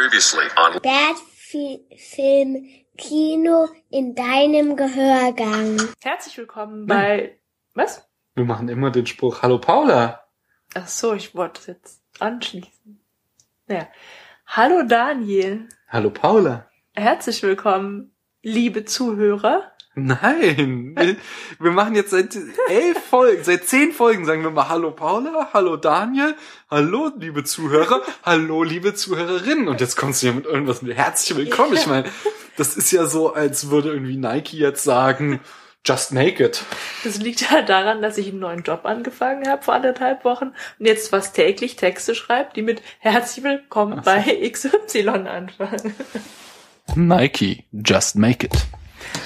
Previously on Bad Fi- Film Kino in deinem Gehörgang. Herzlich willkommen bei. Was? Wir machen immer den Spruch, hallo Paula. Ach so, ich wollte es jetzt anschließen. Naja. Hallo Daniel. Hallo Paula. Herzlich willkommen, liebe Zuhörer. Nein, wir, wir machen jetzt seit elf Folgen, seit zehn Folgen sagen wir mal Hallo Paula, Hallo Daniel, Hallo liebe Zuhörer, Hallo liebe Zuhörerinnen. Und jetzt kommst du ja mit irgendwas mit herzlich willkommen. Ich meine, das ist ja so, als würde irgendwie Nike jetzt sagen, just make it. Das liegt halt daran, dass ich einen neuen Job angefangen habe vor anderthalb Wochen und jetzt fast täglich Texte schreibe, die mit Herzlich willkommen bei XY anfangen. Nike, just make it.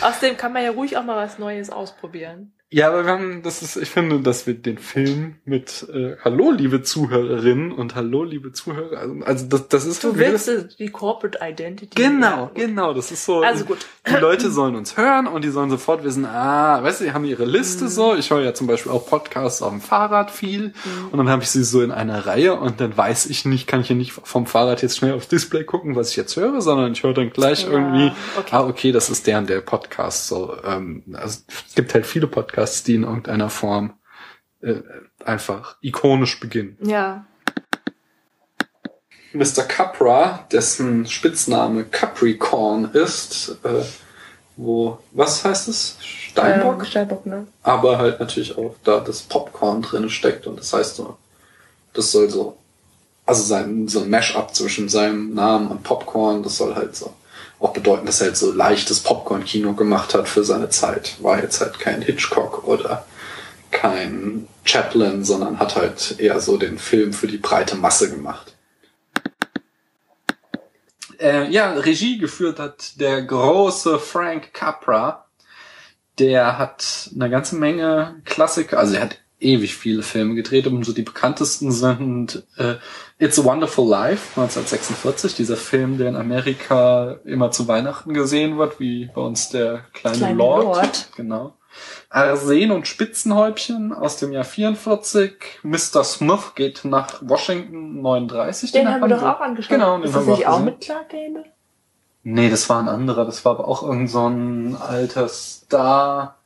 Außerdem kann man ja ruhig auch mal was Neues ausprobieren. Ja, aber wir haben, das ist, ich finde, dass wir den Film mit äh, Hallo, liebe Zuhörerinnen und Hallo, liebe Zuhörer, also, also das, das ist Du willst das, die Corporate Identity. Genau, Ja. genau, das ist so. Also gut. Die Leute sollen uns hören und die sollen sofort wissen, ah, weißt du, die haben ihre Mhm. Liste so. Ich höre ja zum Beispiel auch Podcasts auf dem Fahrrad viel und dann habe ich sie so in einer Reihe und dann weiß ich nicht, kann ich hier nicht vom Fahrrad jetzt schnell aufs Display gucken, was ich jetzt höre, sondern ich höre dann gleich Ja, irgendwie, okay. ah, okay, das ist der und der Podcast. So, ähm, also, es gibt halt viele Podcasts, die in irgendeiner Form äh, einfach ikonisch beginnen. Ja. Mr. Capra, dessen Spitzname Capricorn ist, äh, wo, was heißt es? Steinbock? Ähm, Steinbock, ne? Aber halt natürlich auch da das Popcorn drin steckt und das heißt so, das soll so, also sein, so ein Mash-up zwischen seinem Namen und Popcorn, das soll halt so auch bedeuten, dass er halt so leichtes Popcorn-Kino gemacht hat für seine Zeit. War jetzt halt kein Hitchcock oder kein Chaplin, sondern hat halt eher so den Film für die breite Masse gemacht. Äh, ja, Regie geführt hat der große Frank Capra. Der hat eine ganze Menge Klassiker, also er hat ewig viele Filme gedreht und so die bekanntesten sind äh, It's a Wonderful Life 1946, dieser Film, der in Amerika immer zu Weihnachten gesehen wird, wie bei uns der kleine, Kleine Lord. Lord. Genau. Arsen und Spitzenhäubchen aus dem Jahr 44. Mr. Smith geht nach Washington 39. Den haben wir doch auch angeschaut. Genau, den ist haben das nicht auch auch gesehen. mit Clark Gable? Nee, das war ein anderer. Das war aber auch irgend so ein alter Star,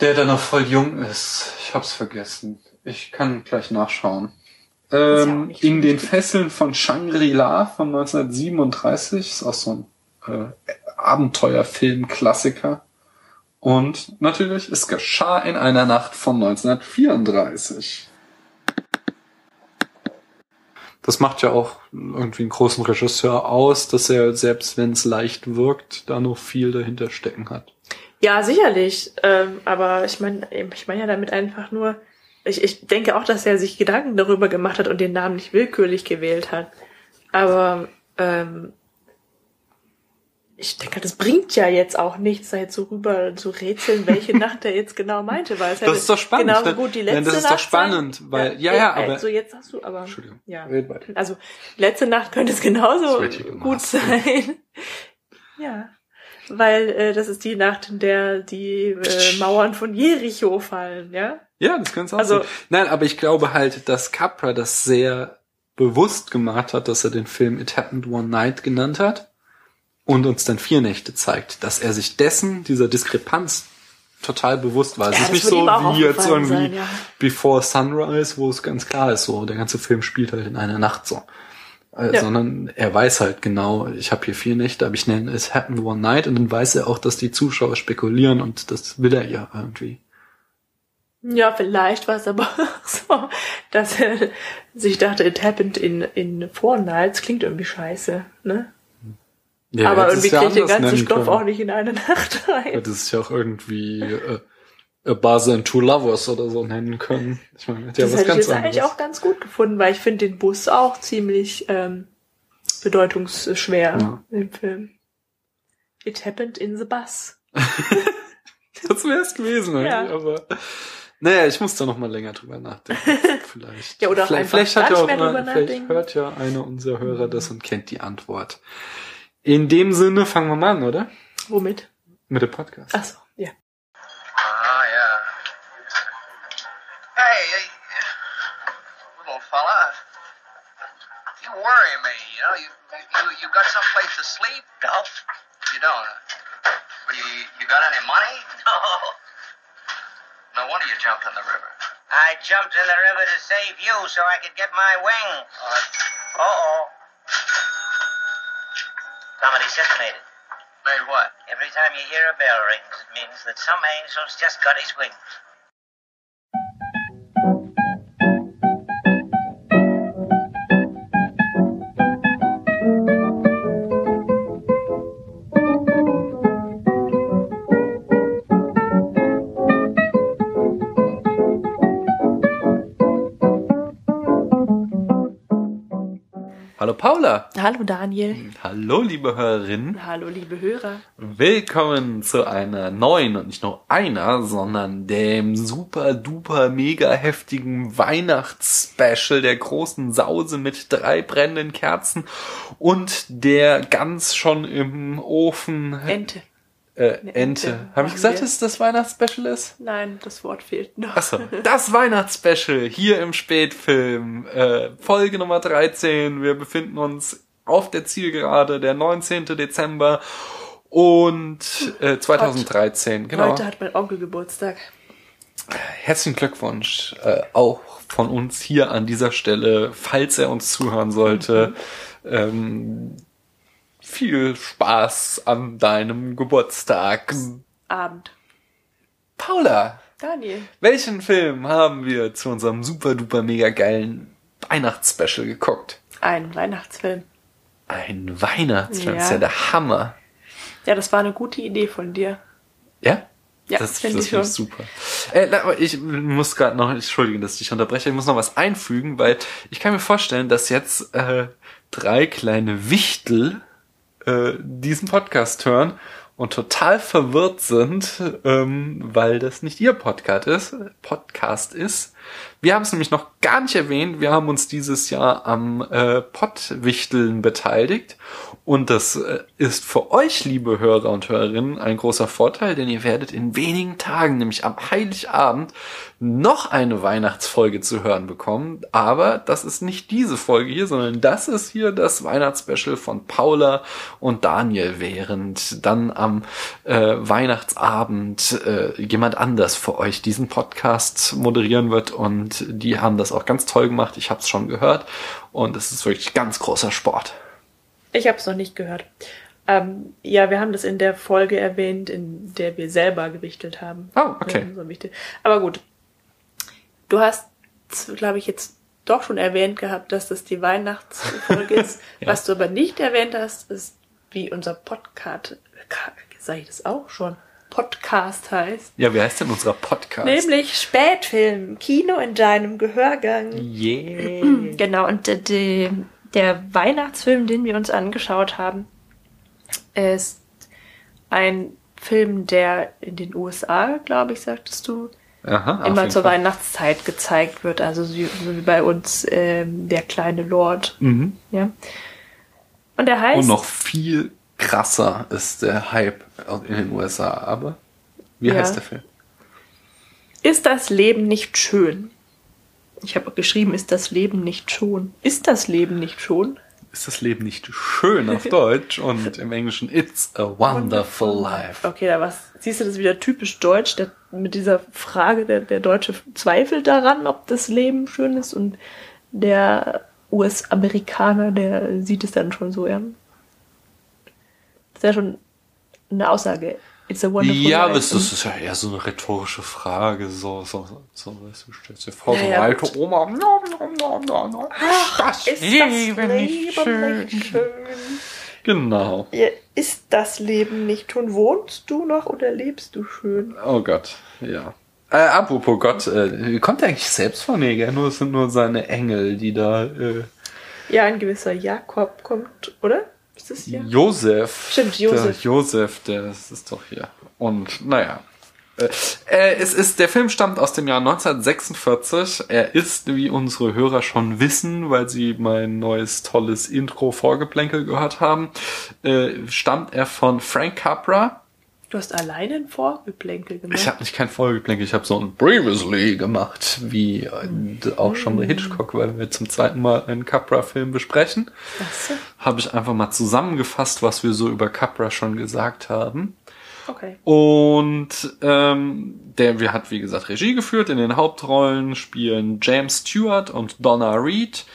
der dann noch voll jung ist. Ich hab's vergessen. Ich kann gleich nachschauen. ja Ähm, nicht in den Fesseln von Shangri-La von 1937 ist auch so ein äh, Abenteuerfilm-Klassiker. Und natürlich, es geschah in einer Nacht von 1934. Das macht ja auch irgendwie einen großen Regisseur aus, dass er, selbst wenn es leicht wirkt, da noch viel dahinter stecken hat. Ja, sicherlich. Ähm, aber ich meine, ich meine ja damit einfach nur, ich, ich denke auch, dass er sich Gedanken darüber gemacht hat und den Namen nicht willkürlich gewählt hat. Aber ähm, ich denke, das bringt ja jetzt auch nichts, da jetzt so rüber zu rätseln, welche Nacht er jetzt genau meinte, weil es Das ist doch spannend. Genauso gut die letzte Nein, das ist doch Nacht spannend, sein. weil- ja, ja, aber- Also jetzt hast du aber Entschuldigung. ja. Red weiter. Also letzte Nacht könnte es genauso gut sein. ja. Weil äh, das ist die Nacht, in der die äh, Mauern von Jericho fallen, ja? Ja, das kann's auch Also- sein. Nein, aber ich glaube halt, dass Capra das sehr bewusst gemacht hat, dass er den Film It Happened One Night genannt hat und uns dann vier Nächte zeigt, dass er sich dessen, dieser Diskrepanz total bewusst war. Es Ja, ist nicht so wie jetzt irgendwie sein, ja. Before Sunrise, wo es ganz klar ist, so der ganze Film spielt halt in einer Nacht so. Äh, Ja. Sondern er weiß halt genau, ich habe hier vier Nächte, aber ich nenne es Happened One Night und dann weiß er auch, dass die Zuschauer spekulieren und das will er ja irgendwie. Ja, vielleicht war es aber auch so, dass er sich dachte, it happened in, in four nights. Klingt irgendwie scheiße, ne? Ja, aber irgendwie es ja kriegt den ganzen Stoff können. auch nicht in eine Nacht rein. Hätte es ja auch irgendwie äh, A Buzzer and Two Lovers oder so nennen können. Ich meine, hätte ja das was hätte ich ganz jetzt eigentlich auch ganz gut gefunden, weil ich finde den Bus auch ziemlich ähm, bedeutungsschwer Ja. im Film. It happened in the bus. Das wäre es gewesen, eigentlich, Ja. aber naja, ich muss da noch mal länger drüber nachdenken. Vielleicht. Ja, oder vielleicht, vielleicht hat ja auch mal, vielleicht hört ja einer unserer Hörer das und kennt die Antwort. In dem Sinne fangen wir mal an, oder? Womit? Mit dem Podcast. Ach so, Hey, little fella. You worry me, you know. You you you got someplace to sleep? No. You don't. Well, you you got any money? No. No wonder you jumped in the river. I jumped in the river to save you so I could get my wings. Uh, Uh-oh. Somebody's just made it. made what? Every time you hear a bell rings, it means that some angel's just got his wings. Paula. Hallo Daniel. Hallo liebe Hörerinnen. Hallo liebe Hörer. Willkommen zu einer neuen und nicht nur einer, sondern dem super duper mega heftigen Weihnachtsspecial der großen Sause mit drei brennenden Kerzen und der ganz schon im Ofen Ente. Äh, Ente. Ente Habe ich gesagt, dass das Weihnachtsspecial ist? Nein, das Wort fehlt noch. Achso, das Weihnachtsspecial hier im Spätfilm, äh, Folge Nummer 13. Wir befinden uns auf der Zielgerade, der 19. Dezember und äh, 2013. Genau. Heute hat mein Onkel Geburtstag. Herzlichen Glückwunsch äh, auch von uns hier an dieser Stelle, falls er uns zuhören sollte. Ähm, viel Spaß an deinem Geburtstag. Abend. Paula, Daniel. Welchen Film haben wir zu unserem super duper mega geilen Weihnachtsspecial geguckt? Ein Weihnachtsfilm. Ein Weihnachtsfilm, Ja. das ist ja der Hammer. Ja, das war eine gute Idee von dir. Ja? Ja, das, finde schon. ich super. Äh, ich muss gerade noch, entschuldige, dass ich dich unterbreche, ich muss noch was einfügen, weil ich kann mir vorstellen, dass jetzt äh, drei kleine Wichtel äh, diesen Podcast hören und total verwirrt sind, ähm, weil das nicht ihr Podcast ist. Podcast ist. Wir haben es nämlich noch gar nicht erwähnt. Wir haben uns dieses Jahr am äh, Pottwichteln beteiligt. Und das äh, ist für euch, liebe Hörer und Hörerinnen, ein großer Vorteil, denn ihr werdet in wenigen Tagen, nämlich am Heiligabend, noch eine Weihnachtsfolge zu hören bekommen. Aber das ist nicht diese Folge hier, sondern das ist hier das Weihnachtsspecial von Paula und Daniel, während dann am äh, Weihnachtsabend äh, jemand anders für euch diesen Podcast moderieren wird und die haben das auch ganz toll gemacht. Ich habe es schon gehört und es ist wirklich ganz großer Sport. Ich habe es noch nicht gehört. Ähm, ja, wir haben das in der Folge erwähnt, in der wir selber gewichtelt haben. Oh, okay. Aber gut. Du hast, glaube ich, jetzt doch schon erwähnt gehabt, dass das die Weihnachtsfolge ist. Ja. Was du aber nicht erwähnt hast, ist, wie unser Podcast, sag ich das auch schon, Podcast heißt. Ja, wie heißt denn unser Podcast? Nämlich Spätfilm, Kino in deinem Gehörgang. Yeah. Genau, und der, der, der Weihnachtsfilm, den wir uns angeschaut haben, ist ein Film, der in den USA, glaube ich, sagtest du, Aha, immer zur Fall. Weihnachtszeit gezeigt wird. Also so so wie bei uns ähm, der kleine Lord. Mhm. Ja. Und der heißt. Und noch viel krasser ist der Hype in den USA. Aber wie Ja. heißt der Film? Ist das Leben nicht schön? Ich habe geschrieben, ist das Leben nicht schon? Ist das Leben nicht schon? Ist das Leben nicht schön auf Deutsch und im Englischen It's a Wonderful Life. Okay, da was. Siehst du, das wieder typisch deutsch, der, mit dieser Frage, der, der Deutsche zweifelt daran, ob das Leben schön ist und der US-Amerikaner, der sieht es dann schon so, ja. Das ist ja schon eine Aussage. It's a wonderful Ja, aber life. das ist ja eher so eine rhetorische Frage. So, so, so, weißt du, stellst dir vor, so eine ja, alte gut. Oma. Nom, nom, nom, nom, nom. Das ist Leben das nicht schön. nicht schön? Genau. Ist das Leben nicht schon? Wohnst du noch oder lebst du schön? Oh Gott, ja. Äh, apropos Gott, äh, kommt er eigentlich selbst von nee, gell? Nur, es sind nur seine Engel, die da, äh, Ja, ein gewisser Jakob kommt, oder? Ist das hier? Josef. Stimmt, Josef. Der Josef, der das ist doch hier. Und naja. Äh, äh, es ist, der Film stammt aus dem Jahr 1946. Er ist, wie unsere Hörer schon wissen, weil sie mein neues tolles Intro Vorgeplänkel gehört haben, äh, stammt er von Frank Capra. Du hast alleine ein Vorgeplänkel gemacht. Ich habe nicht kein Folgeplänkel, ich habe so ein Previously gemacht, wie äh, auch schon bei Hitchcock, weil wir zum zweiten Mal einen Capra-Film besprechen. So. Habe ich einfach mal zusammengefasst, was wir so über Capra schon gesagt haben. Okay. Und ähm, der wir hat, wie gesagt, Regie geführt. In den Hauptrollen spielen James Stewart und Donna Reed.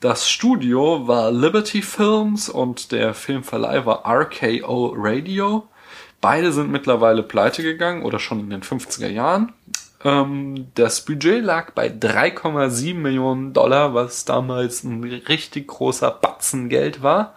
Das Studio war Liberty Films und der Filmverleih war RKO Radio. Beide sind mittlerweile pleite gegangen oder schon in den 50er Jahren. Ähm, das Budget lag bei 3,7 Millionen Dollar, was damals ein richtig großer Batzen Geld war.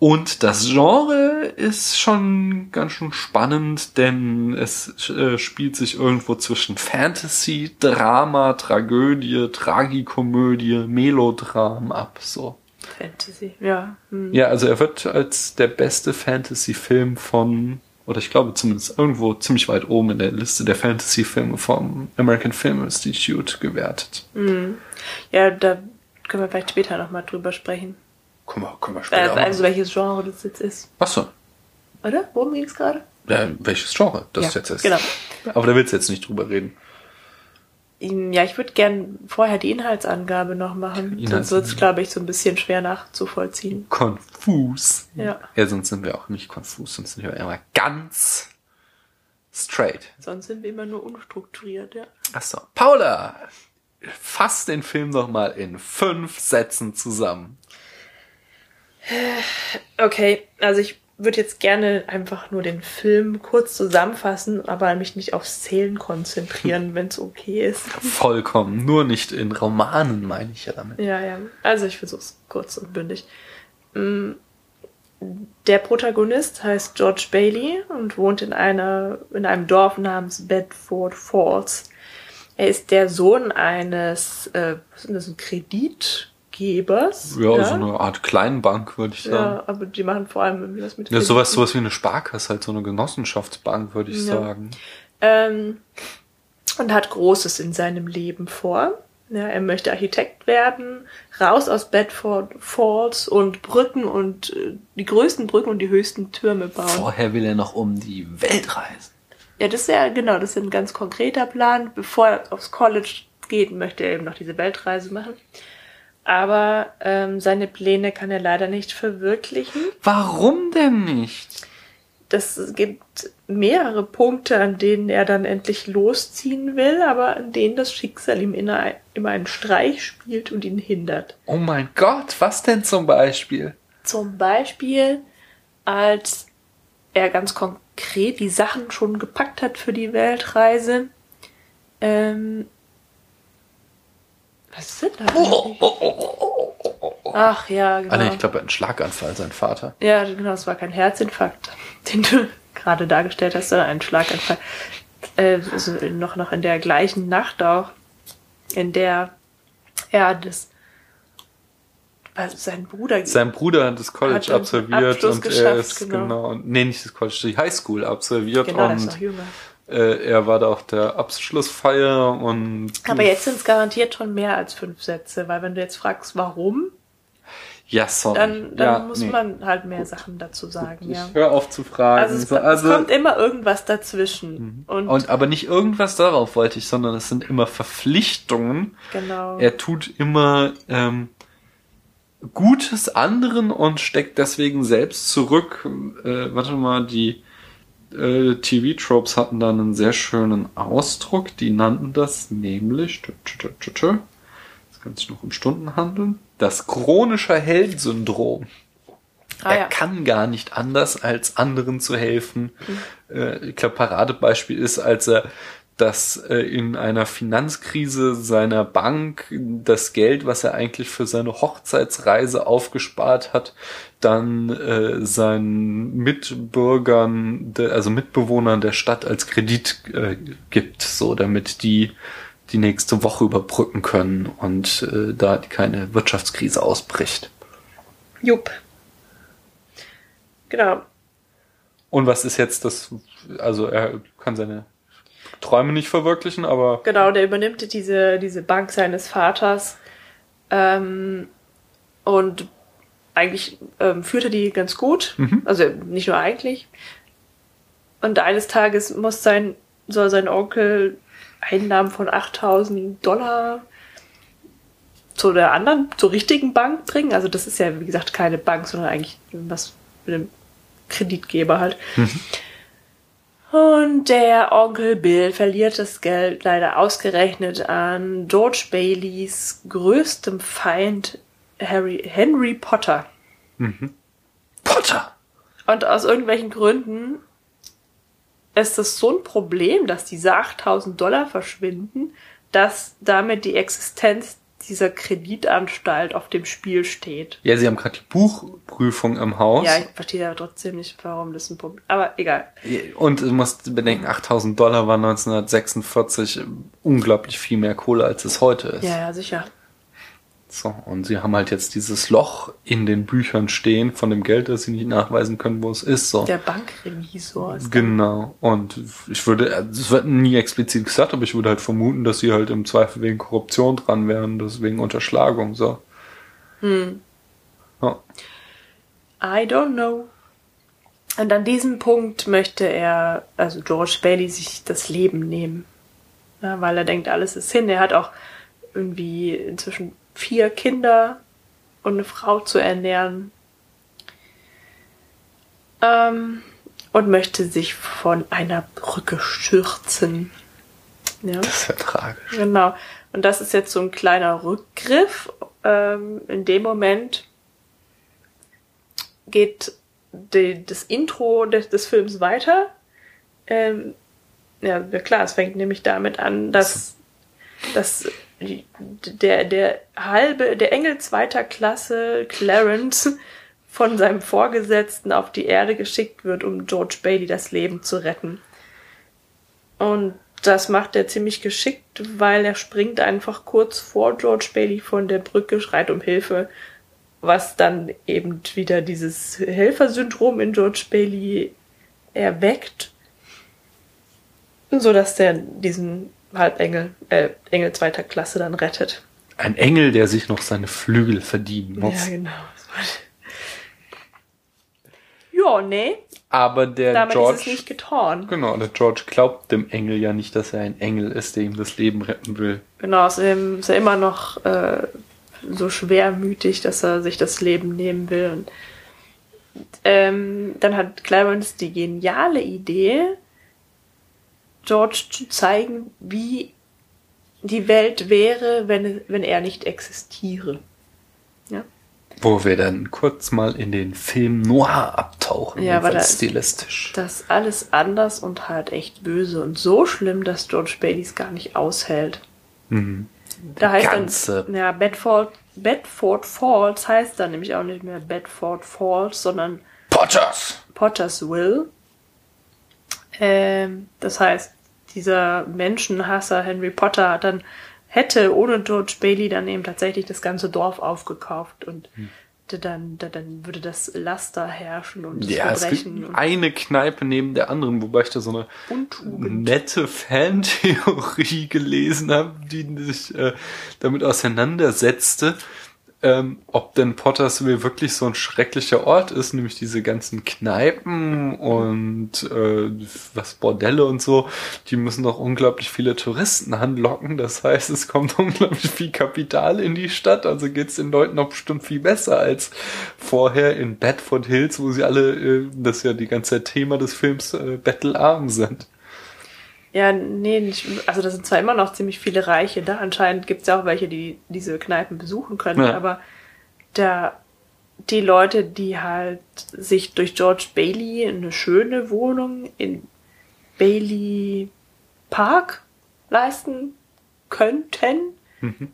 Und das Genre ist schon ganz schön spannend, denn es äh, spielt sich irgendwo zwischen Fantasy, Drama, Tragödie, Tragikomödie, Melodram ab, so. Fantasy, ja. Hm. Ja, also er wird als der beste Fantasy-Film von, oder ich glaube zumindest irgendwo ziemlich weit oben in der Liste der Fantasy-Filme vom American Film Institute gewertet. Ja, da können wir vielleicht später nochmal drüber sprechen. Können wir, können wir Äh, später also mal. welches Genre das jetzt ist. Achso, Oder? Worum ging es gerade? ja, welches Genre das Ja, jetzt ist. genau. Aber da willst du jetzt nicht drüber reden. Ja, ich würde gern vorher die Inhaltsangabe noch machen. Sonst Inhalts- wird es, glaube ich, so ein bisschen schwer nachzuvollziehen. Konfus. Ja. Ja, sonst sind wir auch nicht konfus, sonst sind wir immer ganz straight. Sonst sind wir immer nur unstrukturiert, ja. Achso. Paula, fass den Film doch mal in fünf Sätzen zusammen. Okay, also ich würde jetzt gerne einfach nur den Film kurz zusammenfassen, aber mich nicht aufs Zählen konzentrieren, wenn es okay ist. Vollkommen. Nur nicht in Romanen, meine ich ja damit. Ja, ja. Also ich versuche es kurz und bündig. Mm, Der Protagonist heißt George Bailey und wohnt in einer in einem Dorf namens Bedford Falls. Er ist der Sohn eines äh, was ist das, ein Kreditgebers. Ja, so eine Art Kleinbank, würde ich sagen. ja, aber die machen vor allem irgendwie was mit Ja, sowas, sowas wie eine Sparkasse, halt so eine Genossenschaftsbank, würde ich Ja. sagen. ähm, und hat Großes in seinem Leben vor. Ja, er möchte Architekt werden, raus aus Bedford Falls und Brücken und äh, die größten Brücken und die höchsten Türme bauen. Vorher will er noch um die Welt reisen. Ja, das ist ja genau, das ist ein ganz konkreter Plan. Bevor er aufs College geht, möchte er eben noch diese Weltreise machen. Aber ähm, seine Pläne kann er leider nicht verwirklichen. Warum denn nicht? Das es gibt mehrere Punkte, an denen er dann endlich losziehen will, aber an denen das Schicksal ihm immer, immer einen Streich spielt und ihn hindert. Oh mein Gott, was denn zum Beispiel? Zum Beispiel, als er ganz konkret die Sachen schon gepackt hat für die Weltreise. Ähm, was ist denn da? eigentlich? Ach ja, genau. Ah, nee, ich glaube, er hat einen Schlaganfall, sein Vater. Ja, genau, es war kein Herzinfarkt, den du gerade dargestellt hast, sondern ein Schlaganfall. Äh, also noch, noch in der gleichen Nacht auch, in der er das, was, sein Bruder, Sein Bruder hat das College Hat absolviert Abschluss und er ist genau. genau. nee, nicht das College, die Highschool absolviert genau, und noch jünger. Äh, er war da auch der Abschlussfeier und Aber jetzt sind es garantiert schon mehr als fünf Sätze, weil wenn du jetzt fragst, warum, ja, sorry. dann, dann ja, muss nee. man halt mehr Sachen dazu sagen, Ich ja. hör auf zu fragen. Also es, So, es also kommt immer irgendwas dazwischen. Und, und aber nicht irgendwas darauf wollte ich, sondern es sind immer Verpflichtungen. genau. Er tut immer ähm, Gutes anderen und steckt deswegen selbst zurück. Äh, warte mal, die äh, TV-Tropes hatten da einen sehr schönen Ausdruck. Die nannten das nämlich, tü, tü, tü, tü, es kann sich noch um Stunden handeln, das chronische Held-Syndrom. Ah, er ja. kann gar nicht anders, als anderen zu helfen. Äh, ich glaube, Paradebeispiel ist, als er das äh, in einer Finanzkrise seiner Bank das Geld, was er eigentlich für seine Hochzeitsreise aufgespart hat, dann äh, seinen Mitbürgern, also Mitbewohnern der Stadt als Kredit äh, gibt, so damit die die nächste Woche überbrücken können und äh, da keine Wirtschaftskrise ausbricht. Jupp. Genau. Und was ist jetzt das? Also er kann seine Träume nicht verwirklichen, aber Genau, der übernimmt diese, diese Bank seines Vaters ähm, und eigentlich ähm, führt er die ganz gut. Also nicht nur eigentlich. Und eines Tages muss sein, soll sein Onkel Einnahmen von 8000 Dollar zu der anderen, zur richtigen Bank bringen. Also das ist ja, wie gesagt, keine Bank, sondern eigentlich was mit dem Kreditgeber halt. Und der Onkel Bill verliert das Geld leider ausgerechnet an George Baileys größtem Feind Harry, Henry Potter. Potter! Und aus irgendwelchen Gründen ist es so ein Problem, dass diese 8000 Dollar verschwinden, dass damit die Existenz dieser Kreditanstalt auf dem Spiel steht. Ja, sie haben gerade die Buchprüfung im Haus. Ja, ich verstehe aber trotzdem nicht, warum das ein Problem Aber egal. Und du musst bedenken, 8000 Dollar war 1946 unglaublich viel mehr Kohle, als es heute ist. Ja, ja, sicher. So, und sie haben halt jetzt dieses Loch in den Büchern stehen von dem Geld, das sie nicht nachweisen können, wo es ist. So. Der Bankrevisor ist Genau. Und ich würde, es wird nie explizit gesagt, aber ich würde halt vermuten, dass sie halt im Zweifel wegen Korruption dran wären, deswegen Unterschlagung, so. Hm. Ja. I don't know. Und an diesem Punkt möchte er, also George Bailey, sich das Leben nehmen. Ja, weil er denkt, alles ist hin. Er hat auch irgendwie inzwischen vier Kinder und eine Frau zu ernähren. Ähm, und möchte sich von einer Brücke stürzen. Ja. Das ist ja tragisch. Genau. Und das ist jetzt so ein kleiner Rückgriff. Ähm, in dem Moment geht die, das Intro des, des Films weiter. Ähm, ja, klar, es fängt nämlich damit an, dass, dass der, der halbe, der Engel zweiter Klasse Clarence von seinem Vorgesetzten auf die Erde geschickt wird, um George Bailey das Leben zu retten. Und das macht er ziemlich geschickt, weil er springt einfach kurz vor George Bailey von der Brücke, schreit um Hilfe, was dann eben wieder dieses Helfersyndrom in George Bailey erweckt, so dass der diesen Halbengel, äh, Engel zweiter Klasse dann rettet. Ein Engel, der sich noch seine Flügel verdienen muss. Ja, genau. Ja, nee, Aber der damit George. ist es nicht getan. Genau, der George glaubt dem Engel ja nicht, dass er ein Engel ist, der ihm das Leben retten will. Genau, außerdem ist er immer noch äh, so schwermütig, dass er sich das Leben nehmen will. Und, ähm, dann hat Clarence die geniale Idee, George zu zeigen, wie die Welt wäre, wenn, wenn er nicht existiere. Ja, Wo wir dann kurz mal in den Film Noir abtauchen, Ja, aber da- stilistisch. das ist alles anders und halt echt böse und so schlimm, dass George Baileys gar nicht aushält. Mhm. Da heißt ganze- dann, ja, Bedford, Bedford Falls heißt dann nämlich auch nicht mehr Bedford Falls, sondern Potters! Pottersville. Ähm, das heißt, dieser Menschenhasser Henry Potter dann hätte ohne George Bailey dann eben tatsächlich das ganze Dorf aufgekauft und Hm. dann, dann, würde das Laster herrschen und das Ja, es Verbrechen gibt und eine Kneipe neben der anderen, wobei ich da so eine Untugend. nette Fantheorie gelesen habe, die sich äh, damit auseinandersetzte, ähm, ob denn Pottersville wirklich so ein schrecklicher Ort ist, nämlich diese ganzen Kneipen und äh, was Bordelle und so, die müssen doch unglaublich viele Touristen anlocken. Das heißt, es kommt unglaublich viel Kapital in die Stadt, also geht's den Leuten auch bestimmt viel besser als vorher in Bedford Hills, wo sie alle, äh, das ist ja die ganze Thema des Films, äh, bettelarm sind. Ja, nee, nicht, also da sind zwar immer noch ziemlich viele Reiche da, anscheinend gibt's ja auch welche, die diese Kneipen besuchen können, Ja. aber da die Leute, die halt sich durch George Bailey eine schöne Wohnung in Bailey Park leisten könnten,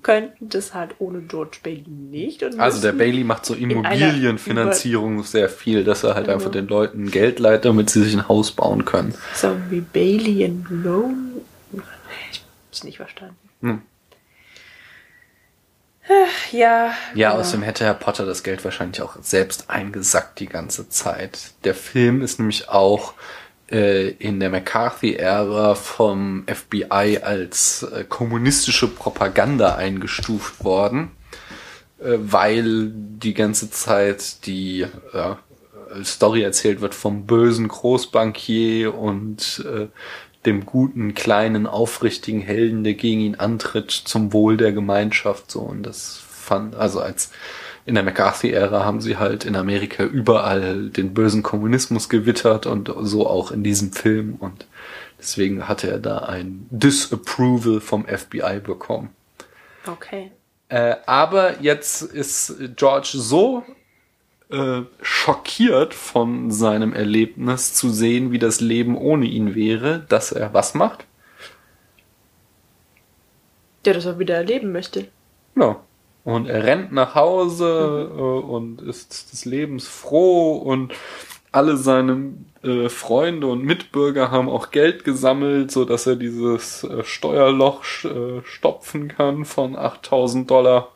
könnten das halt ohne George Bailey nicht. Also der Bailey macht so Immobilienfinanzierung sehr viel, dass er halt Genau. einfach den Leuten Geld leiht, damit sie sich ein Haus bauen können. So wie Bailey and Loan. Ich hab's nicht verstanden. Hm. Ach, Ja. Ja, genau. außerdem hätte Herr Potter das Geld wahrscheinlich auch selbst eingesackt die ganze Zeit. Der Film ist nämlich auch äh, in der McCarthy-Ära vom FBI als äh, kommunistische Propaganda eingestuft worden, äh, weil die ganze Zeit die ja, Story erzählt wird vom bösen Großbankier und äh, dem guten, kleinen, aufrichtigen Helden, der gegen ihn antritt, zum Wohl der Gemeinschaft, so. Und das fand, also als in der McCarthy-Ära haben sie halt in Amerika überall den bösen Kommunismus gewittert und so auch in diesem Film und deswegen hatte er da ein Disapproval vom FBI bekommen. Okay. Äh, aber jetzt ist George so äh, schockiert von seinem Erlebnis zu sehen, wie das Leben ohne ihn wäre, dass er was macht? Der das auch wieder erleben möchte. Ja. Und er rennt nach Hause äh, und ist des Lebens froh und alle seine äh, Freunde und Mitbürger haben auch Geld gesammelt, so dass er dieses äh, Steuerloch äh, stopfen kann von 8000 Dollar.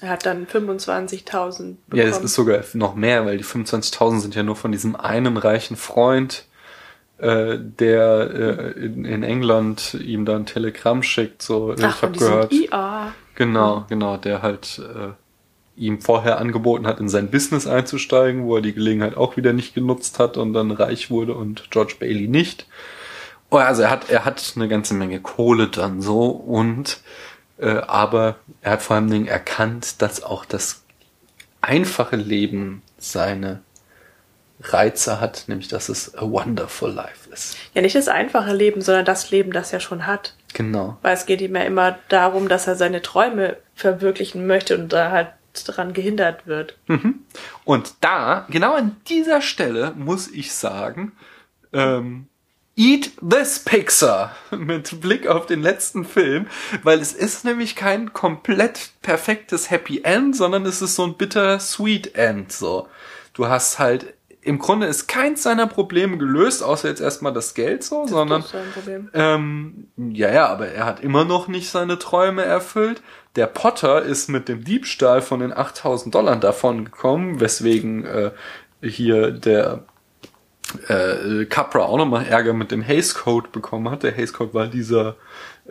Er hat dann 25.000 bekommen. Ja, es ist sogar noch mehr, weil die 25.000 sind ja nur von diesem einen reichen Freund, äh, der äh, in, in England ihm dann ein Telegramm schickt. So, äh, Ach, ich habe gehört. IA. Genau, genau, der halt äh, ihm vorher angeboten hat, in sein Business einzusteigen, wo er die Gelegenheit auch wieder nicht genutzt hat und dann reich wurde und George Bailey nicht. Oh, also er hat, er hat eine ganze Menge Kohle dann so und äh, aber er hat vor allen Dingen erkannt, dass auch das einfache Leben seine Reize hat, nämlich dass es a wonderful life ist. Ja, nicht das einfache Leben, sondern das Leben, das er schon hat. Genau. Weil es geht ihm ja immer darum, dass er seine Träume verwirklichen möchte und da halt daran gehindert wird. Und da, genau an dieser Stelle, muss ich sagen, ähm, Eat this Pixar mit Blick auf den letzten Film, weil es ist nämlich kein komplett perfektes Happy End, sondern es ist so ein bitter Sweet End so. Du hast halt im Grunde ist keins seiner Probleme gelöst, außer jetzt erstmal das Geld so, sondern Das Problem. ähm, ja, ja, aber er hat immer noch nicht seine Träume erfüllt. Der Potter ist mit dem Diebstahl von den 8000 Dollar davon gekommen, weswegen äh, hier der äh, Capra auch nochmal Ärger mit dem Hays Code bekommen hat. Der Hays Code war dieser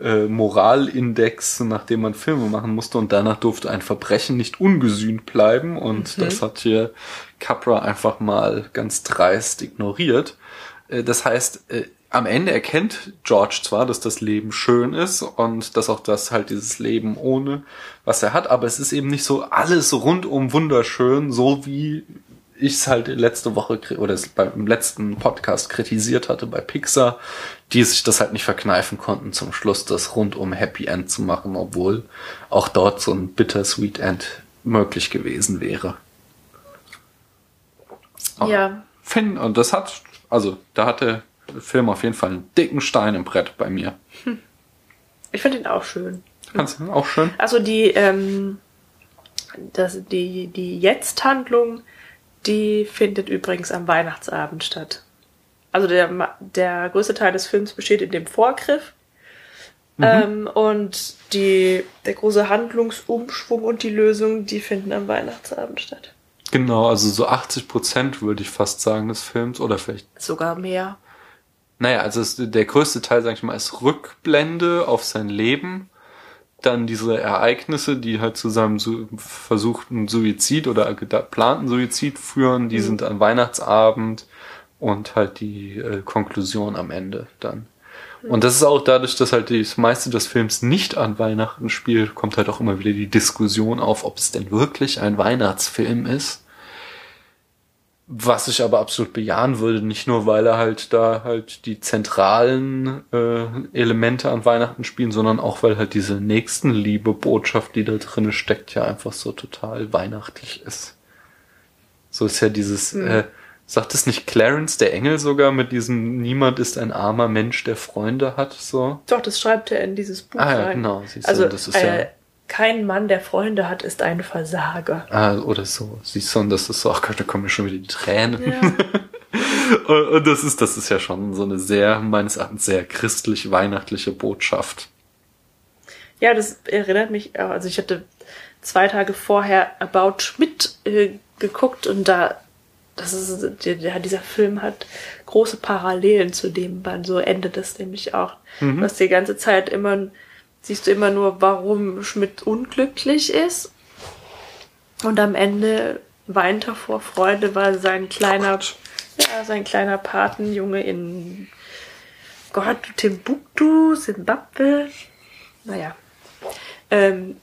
äh, Moralindex, nach dem man Filme machen musste und danach durfte ein Verbrechen nicht ungesühnt bleiben und das hat hier Capra einfach mal ganz dreist ignoriert. Äh, das heißt, äh, am Ende erkennt George zwar, dass das Leben schön ist und dass auch das halt dieses Leben ohne was er hat, aber es ist eben nicht so alles rundum wunderschön, so wie ich es halt letzte Woche oder beim letzten Podcast kritisiert hatte bei Pixar, die sich das halt nicht verkneifen konnten, zum Schluss das rundum Happy End zu machen, obwohl auch dort so ein bittersweet End möglich gewesen wäre. Ja. Finn, und das hat, also da hatte der Film auf jeden Fall einen dicken Stein im Brett bei mir. Ich finde ihn auch schön. Kannst du auch schön? Also die, ähm, das, die, die Jetzt-Handlung, die findet übrigens am Weihnachtsabend statt. Also der, der größte Teil des Films besteht in dem Vorgriff. Ähm, und die, der große Handlungsumschwung und die Lösung, die finden am Weihnachtsabend statt. Genau, also so 80 Prozent würde ich fast sagen des Films oder vielleicht Sogar mehr. Naja, also es, der größte Teil, sag ich mal, ist Rückblende auf sein Leben. Dann diese Ereignisse, die halt zu seinem su versuchten Suizid oder geplanten Suizid führen, die sind an Weihnachtsabend und halt die äh, Konklusion am Ende dann. Und das ist auch dadurch, dass halt das meiste des Films nicht an Weihnachten spielt, kommt halt auch immer wieder die Diskussion auf, ob es denn wirklich ein Weihnachtsfilm ist. Was ich aber absolut bejahen würde, nicht nur, weil er halt da halt die zentralen äh, Elemente an Weihnachten spielen, sondern auch, weil halt diese Nächstenliebe-Botschaft, die da drin steckt, ja einfach so total weihnachtlich ist. So ist ja dieses, äh, sagt es nicht Clarence, der Engel sogar, mit diesem Niemand ist ein armer Mensch, der Freunde hat, so? Doch, das schreibt er in dieses Buch Ah ja, rein. genau, siehst du, also, das ist äh, ja- kein Mann, der Freunde hat, ist ein Versager. Ah, oder so. Siehst du, und das ist so, ach Gott, da kommen mir schon wieder die Tränen. Ja. Und, und das ist, das ist ja schon so eine sehr, meines Erachtens sehr christlich-weihnachtliche Botschaft. Ja, das erinnert mich, auch- also ich hatte zwei Tage vorher About Schmidt äh, geguckt und da, das ist, der, dieser Film hat große Parallelen zu dem Band, so endet es nämlich auch. Du hast die ganze Zeit immer, siehst du immer nur, warum Schmidt unglücklich ist und am Ende weinte vor Freude, weil sein kleiner, ja, sein kleiner Patenjunge in Gott, Timbuktu, Zimbabwe, naja, ähm,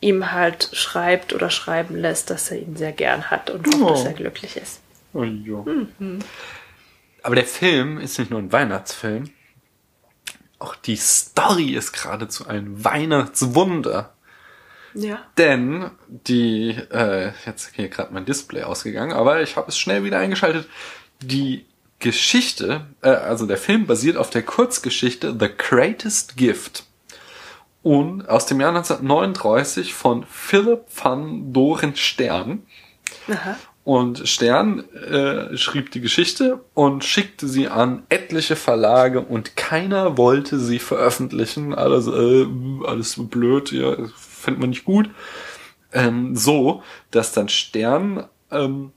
ihm halt schreibt oder schreiben lässt, dass er ihn sehr gern hat und hofft, Oh. dass er glücklich ist. Oh, ja. Aber der Film ist nicht nur ein Weihnachtsfilm. Auch die Story ist geradezu ein Weihnachtswunder. Ja. Denn die, äh, jetzt hier gerade mein Display ausgegangen, aber ich habe es schnell wieder eingeschaltet. Die Geschichte, äh, also der Film basiert auf der Kurzgeschichte The Greatest Gift. Und aus dem Jahr 1939 von Philipp van Doren Stern. Aha. Und Stern äh, schrieb die Geschichte und schickte sie an etliche Verlage und keiner wollte sie veröffentlichen. Alles, äh, alles blöd, ja, findet man nicht gut. Ähm, so, dass dann Stern ähm,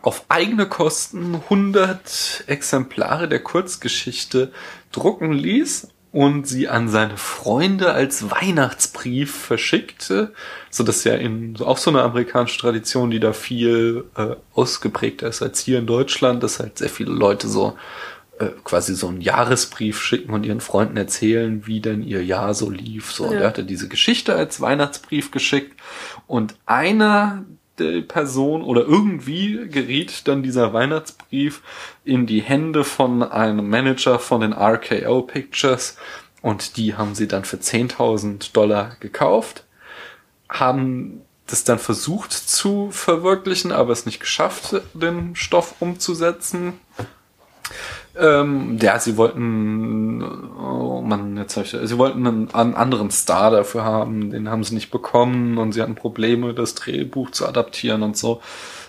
auf eigene Kosten 100 Exemplare der Kurzgeschichte drucken ließ und sie an seine Freunde als Weihnachtsbrief verschickte, so dass ja in auch so eine amerikanische Tradition, die da viel äh, ausgeprägter ist als hier in Deutschland, dass halt sehr viele Leute so äh, quasi so einen Jahresbrief schicken und ihren Freunden erzählen, wie denn ihr Jahr so lief. So, und Ja. er hatte diese Geschichte als Weihnachtsbrief geschickt und einer Person oder irgendwie geriet dann dieser Weihnachtsbrief in die Hände von einem Manager von den RKO Pictures und die haben sie dann für 10.000 Dollar gekauft, haben das dann versucht zu verwirklichen, aber es nicht geschafft, den Stoff umzusetzen. Ähm, ja, sie wollten, oh Mann, jetzt hab ich, sie wollten einen, einen anderen Star dafür haben, den haben sie nicht bekommen und sie hatten Probleme, das Drehbuch zu adaptieren und so.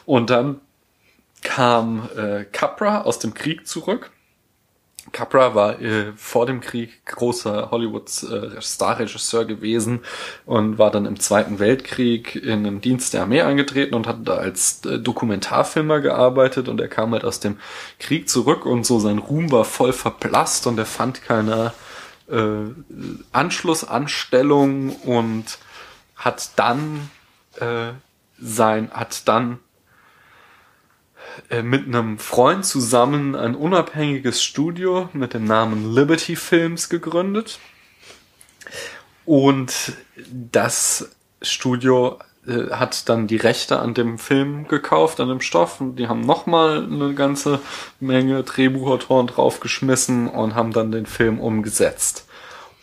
Und dann kam äh, Capra aus dem Krieg zurück. Capra war äh, vor dem Krieg großer Hollywoods äh, gewesen und war dann im Zweiten Weltkrieg in den Dienst der Armee eingetreten und hat da als äh, Dokumentarfilmer gearbeitet und er kam halt aus dem Krieg zurück und so sein Ruhm war voll verblasst und er fand keine äh, Anschlussanstellung und hat dann äh, sein hat dann mit einem Freund zusammen ein unabhängiges Studio mit dem Namen Liberty Films gegründet. Und das Studio äh, hat dann die Rechte an dem Film gekauft, an dem Stoff. Und die haben nochmal eine ganze Menge Drehbuchautoren draufgeschmissen und haben dann den Film umgesetzt.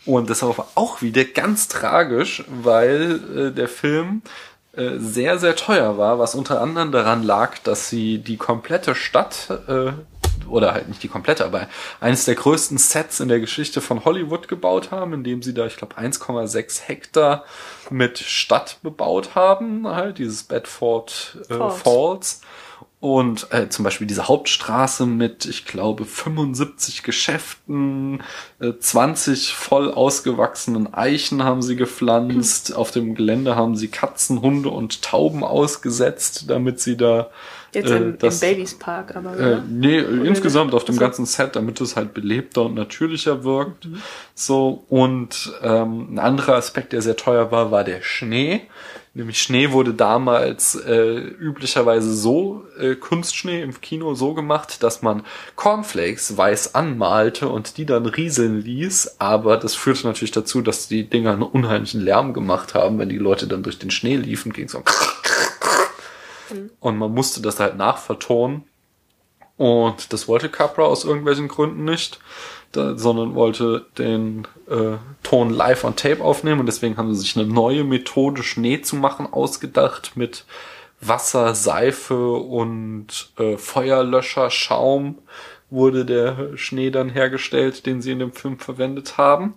Und das war auch wieder ganz tragisch, weil äh, der Film äh, sehr, sehr teuer war, was unter anderem daran lag, dass sie die komplette Stadt, äh, oder halt nicht die komplette, aber eines der größten Sets in der Geschichte von Hollywood gebaut haben, indem sie da, ich glaube, 1,6 Hektar mit Stadt bebaut haben, halt dieses Bedford äh, Falls. Falls. Und äh, zum Beispiel diese Hauptstraße mit, ich glaube, 75 Geschäften, äh, 20 voll ausgewachsenen Eichen haben sie gepflanzt. Auf dem Gelände haben sie Katzen, Hunde und Tauben ausgesetzt, damit sie da Jetzt äh, im, das- im Babys Park, aber äh, nee, insgesamt auf dem So. ganzen Set, damit es halt belebter und natürlicher wirkt. So, und ähm, ein anderer Aspekt, der sehr teuer war, war der Schnee. Nämlich Schnee wurde damals äh, üblicherweise so, äh, Kunstschnee im Kino so gemacht, dass man Cornflakes weiß anmalte und die dann rieseln ließ. Aber das führte natürlich dazu, dass die Dinger einen unheimlichen Lärm gemacht haben, wenn die Leute dann durch den Schnee liefen, ging so und man musste das halt nachvertonen. Und das wollte Capra aus irgendwelchen Gründen nicht, da, sondern wollte den äh, Ton live on Tape aufnehmen. Und deswegen haben sie sich eine neue Methode, Schnee zu machen, ausgedacht mit Wasser, Seife und äh, Feuerlöscher, Schaum wurde der Schnee dann hergestellt, den sie in dem Film verwendet haben.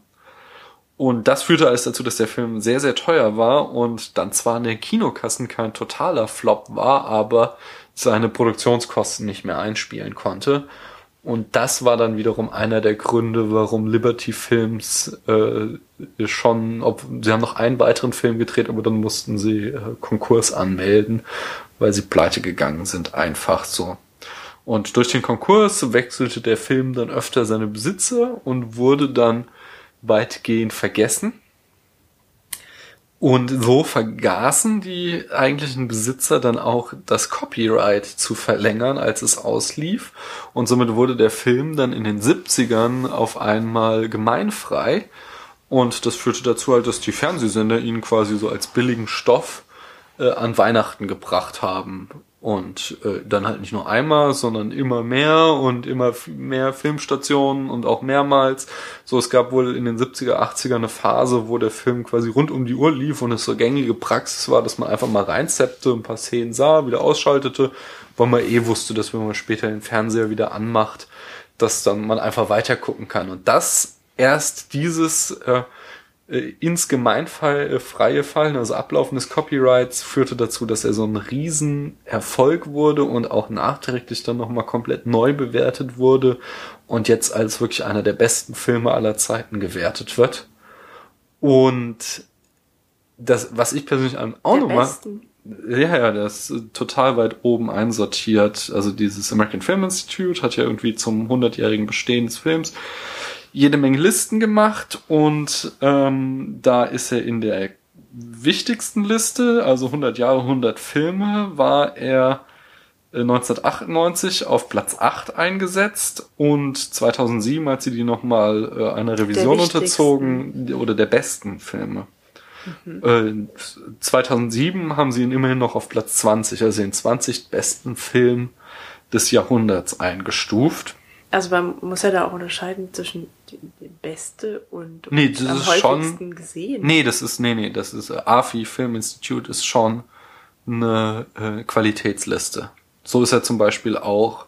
Und das führte alles dazu, dass der Film sehr, sehr teuer war und dann zwar in den Kinokassen kein totaler Flop war, aber seine Produktionskosten nicht mehr einspielen konnte. Und das war dann wiederum einer der Gründe, warum Liberty Films äh, schon, ob sie haben noch einen weiteren Film gedreht, aber dann mussten sie äh, Konkurs anmelden, weil sie pleite gegangen sind, einfach so. Und durch den Konkurs wechselte der Film dann öfter seine Besitzer und wurde dann weitgehend vergessen. Und so vergaßen die eigentlichen Besitzer dann auch das Copyright zu verlängern, als es auslief. Und somit wurde der Film dann in den 70ern auf einmal gemeinfrei. Und das führte dazu halt, dass die Fernsehsender ihn quasi so als billigen Stoff äh, an Weihnachten gebracht haben. Und äh, dann halt nicht nur einmal, sondern immer mehr und immer mehr Filmstationen und auch mehrmals. So, es gab wohl in den 70er, 80er eine Phase, wo der Film quasi rund um die Uhr lief und es so gängige Praxis war, dass man einfach mal reinzeppte, ein paar Szenen sah, wieder ausschaltete, weil man eh wusste, dass wenn man später den Fernseher wieder anmacht, dass dann man einfach weiter gucken kann. Und das erst dieses äh, äh, ins Gemeinfall äh, freie Fallen, also Ablaufen des Copyrights, führte dazu, dass er so ein Riesenerfolg wurde und auch nachträglich dann nochmal komplett neu bewertet wurde und jetzt als wirklich einer der besten Filme aller Zeiten gewertet wird. Und das, was ich persönlich an- auch Der nochmal ja, ja, das ist total weit oben einsortiert. Also dieses American Film Institute hat ja irgendwie zum 100-jährigen Bestehen des Films jede Menge Listen gemacht und ähm, da ist er in der wichtigsten Liste, also 100 Jahre, 100 Filme, war er äh, 1998 auf Platz 8 eingesetzt und 2007, als sie die nochmal äh, einer Revision unterzogen, oder der besten Filme. Äh, 2007 haben sie ihn immerhin noch auf Platz 20, also den 20 besten Film des Jahrhunderts eingestuft. Also man muss ja da auch unterscheiden zwischen beste und Nee, das am ist häufigsten schon- gesehen. Nee, das ist, nee, nee, das ist, äh, AFI Film Institute ist schon eine äh, Qualitätsliste. So ist er zum Beispiel auch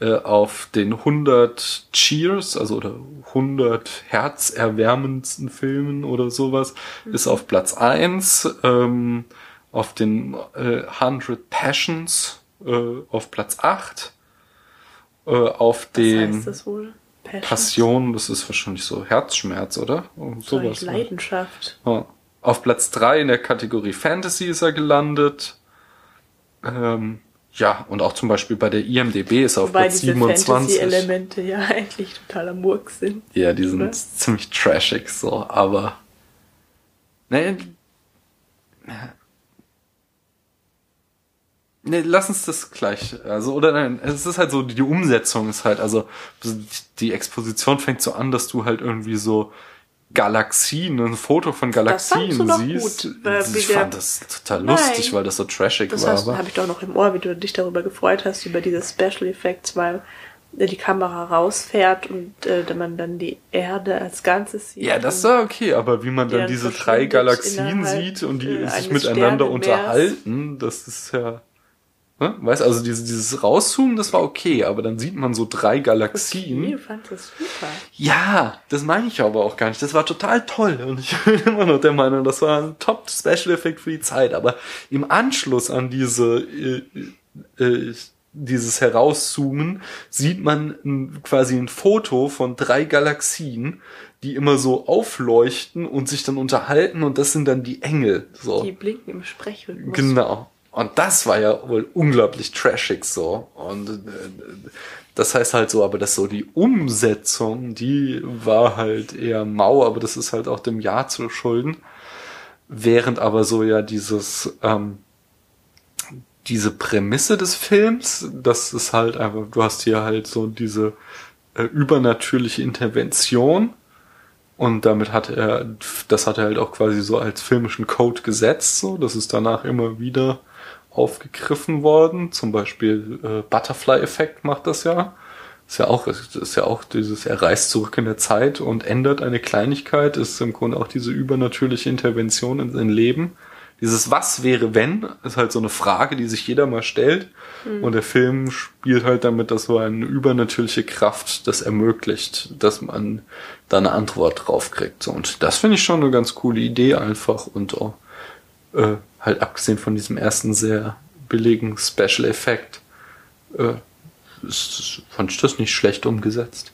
äh, auf den 100 Cheers, also oder 100 herzerwärmendsten Filmen oder sowas, ist auf Platz 1, ähm, auf den äh, 100 Passions äh, auf Platz 8, äh, auf Was den heißt das wohl? Passion. Passion, das ist wahrscheinlich so Herzschmerz, oder? Und Sowas, ne? Leidenschaft. Ja. Auf Platz 3 in der Kategorie Fantasy ist er gelandet. Ähm, ja, und auch zum Beispiel bei der IMDB ist er auf Wobei Platz diese 27. Fantasy-Elemente ja eigentlich totaler Murk sind. Ja, die sind Oder? ziemlich trashig so, aber. Nee, Nee, lass uns das gleich. Also, oder nein, es ist halt so, die Umsetzung ist halt, also die Exposition fängt so an, dass du halt irgendwie so Galaxien, ein Foto von Das Galaxien siehst. gut, äh, ich fand das total Nein. lustig, weil das so trashig Das war. aber habe ich doch noch im Ohr, wie du dich darüber gefreut hast, über diese Special Effects, weil äh, die Kamera rausfährt und äh, man dann die Erde als Ganzes sieht. Ja, das war okay, aber wie man dann diese drei Galaxien sieht und die äh, sich miteinander unterhalten, das ist ja. Ne? Weißt also dieses, dieses Rauszoomen, das war okay, aber dann sieht man so drei Galaxien. Du fandst das super. Ja, das meine ich aber auch gar nicht. Das war total toll und ich bin immer noch der Meinung, das war ein Top Special Effect für die Zeit. Aber im Anschluss an diese äh, äh, dieses Herauszoomen sieht man ein, quasi ein Foto von drei Galaxien, die immer so aufleuchten und sich dann unterhalten und das sind dann die Engel. So. Die blinken im Sprechrhythmus. Genau. Und das war ja wohl unglaublich trashig so. Und äh, das heißt halt so, aber das so die Umsetzung, die war halt eher mau, aber das ist halt auch dem Jahr zu schulden. Während aber so ja dieses, ähm, diese Prämisse des Films, das ist halt einfach, du hast hier halt so diese äh, übernatürliche Intervention und damit hat er, das hat er halt auch quasi so als filmischen Code gesetzt, so, das ist danach immer wieder aufgegriffen worden. Zum Beispiel äh, Butterfly-Effekt macht das ja. Ist ja auch, ist ja auch dieses, er reist zurück in der Zeit und ändert eine Kleinigkeit, ist im Grunde auch diese übernatürliche Intervention in sein Leben. Dieses Was wäre wenn, ist halt so eine Frage, die sich jeder mal stellt. Und der Film spielt halt damit, dass so eine übernatürliche Kraft das ermöglicht, dass man da eine Antwort drauf kriegt. So, Und das finde ich schon eine ganz coole Idee einfach und auch, äh, halt abgesehen von diesem ersten sehr billigen Special Effekt, äh, ist, fand ich das nicht schlecht umgesetzt.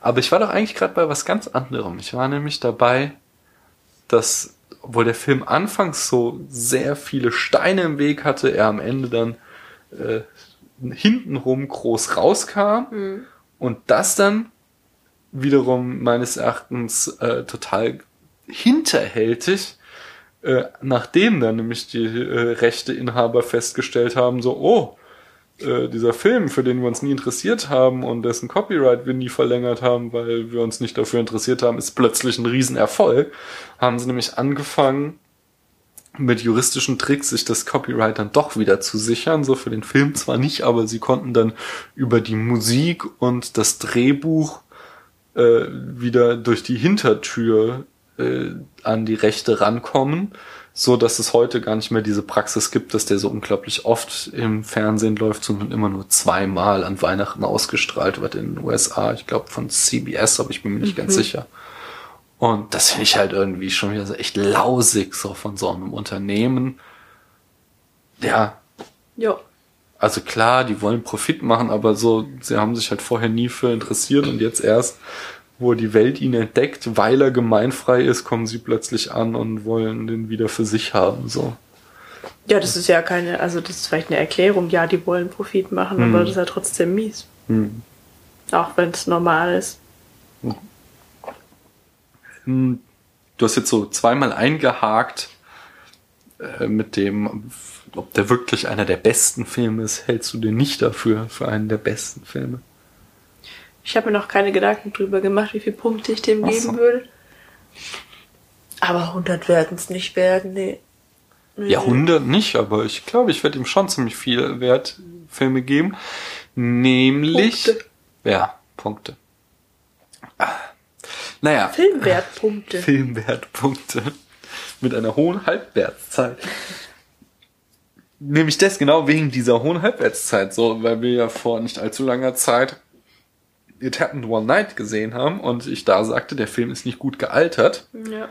Aber ich war doch eigentlich gerade bei was ganz anderem. Ich war nämlich dabei, dass, obwohl der Film anfangs so sehr viele Steine im Weg hatte, er am Ende dann äh, hintenrum groß rauskam und das dann wiederum meines Erachtens äh, total hinterhältig äh, nachdem dann nämlich die äh, Rechteinhaber festgestellt haben, so, oh, äh, dieser Film, für den wir uns nie interessiert haben und dessen Copyright wir nie verlängert haben, weil wir uns nicht dafür interessiert haben, ist plötzlich ein Riesenerfolg, haben sie nämlich angefangen, mit juristischen Tricks sich das Copyright dann doch wieder zu sichern, so für den Film zwar nicht, aber sie konnten dann über die Musik und das Drehbuch äh, wieder durch die Hintertür äh, an die Rechte rankommen, so dass es heute gar nicht mehr diese Praxis gibt, dass der so unglaublich oft im Fernsehen läuft, sondern immer nur zweimal an Weihnachten ausgestrahlt wird in den USA. Ich glaube von CBS, aber ich bin mir nicht ganz sicher. Und das finde ich halt irgendwie schon wieder so echt lausig, so von so einem Unternehmen. Ja, Ja. also klar, die wollen Profit machen, aber so, sie haben sich halt vorher nie für interessiert und jetzt erst, wo die Welt ihn entdeckt, weil er gemeinfrei ist, kommen sie plötzlich an und wollen den wieder für sich haben, so. Ja, das ist ja keine, also das ist vielleicht eine Erklärung, ja, die wollen Profit machen, Hm. aber das ist ja trotzdem mies. Hm. Auch wenn es normal ist. Hm, Du hast jetzt so zweimal eingehakt äh, mit dem, ob der wirklich einer der besten Filme ist, hältst du den nicht dafür, für einen der besten Filme? Ich habe mir noch keine Gedanken drüber gemacht, wie viele Punkte ich dem Ach geben würde. Aber 100 werden es nicht werden, nee. nee. Ja, 100 nicht, aber ich glaube, ich werde ihm schon ziemlich viel Wert Filme geben. Nämlich. Punkte. Ja, Punkte. Naja. Filmwertpunkte. Filmwertpunkte. Mit einer hohen Halbwertszeit. Nämlich das genau wegen dieser hohen Halbwertszeit, so, weil wir ja vor nicht allzu langer Zeit It Happened One Night gesehen haben und ich da sagte, der Film ist nicht gut gealtert. Ja.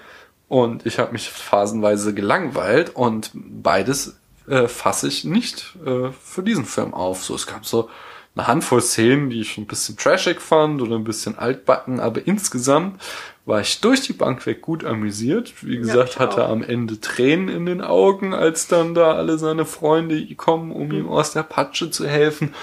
Und ich habe mich phasenweise gelangweilt und beides äh, fasse ich nicht äh, für diesen Film auf. So, es gab so eine Handvoll Szenen, die ich ein bisschen trashig fand oder ein bisschen altbacken, aber insgesamt war ich durch die Bank weg gut amüsiert. Wie gesagt, ich hatte am Ende Tränen in den Augen, als dann da alle seine Freunde kommen, um ihm aus der Patsche zu helfen.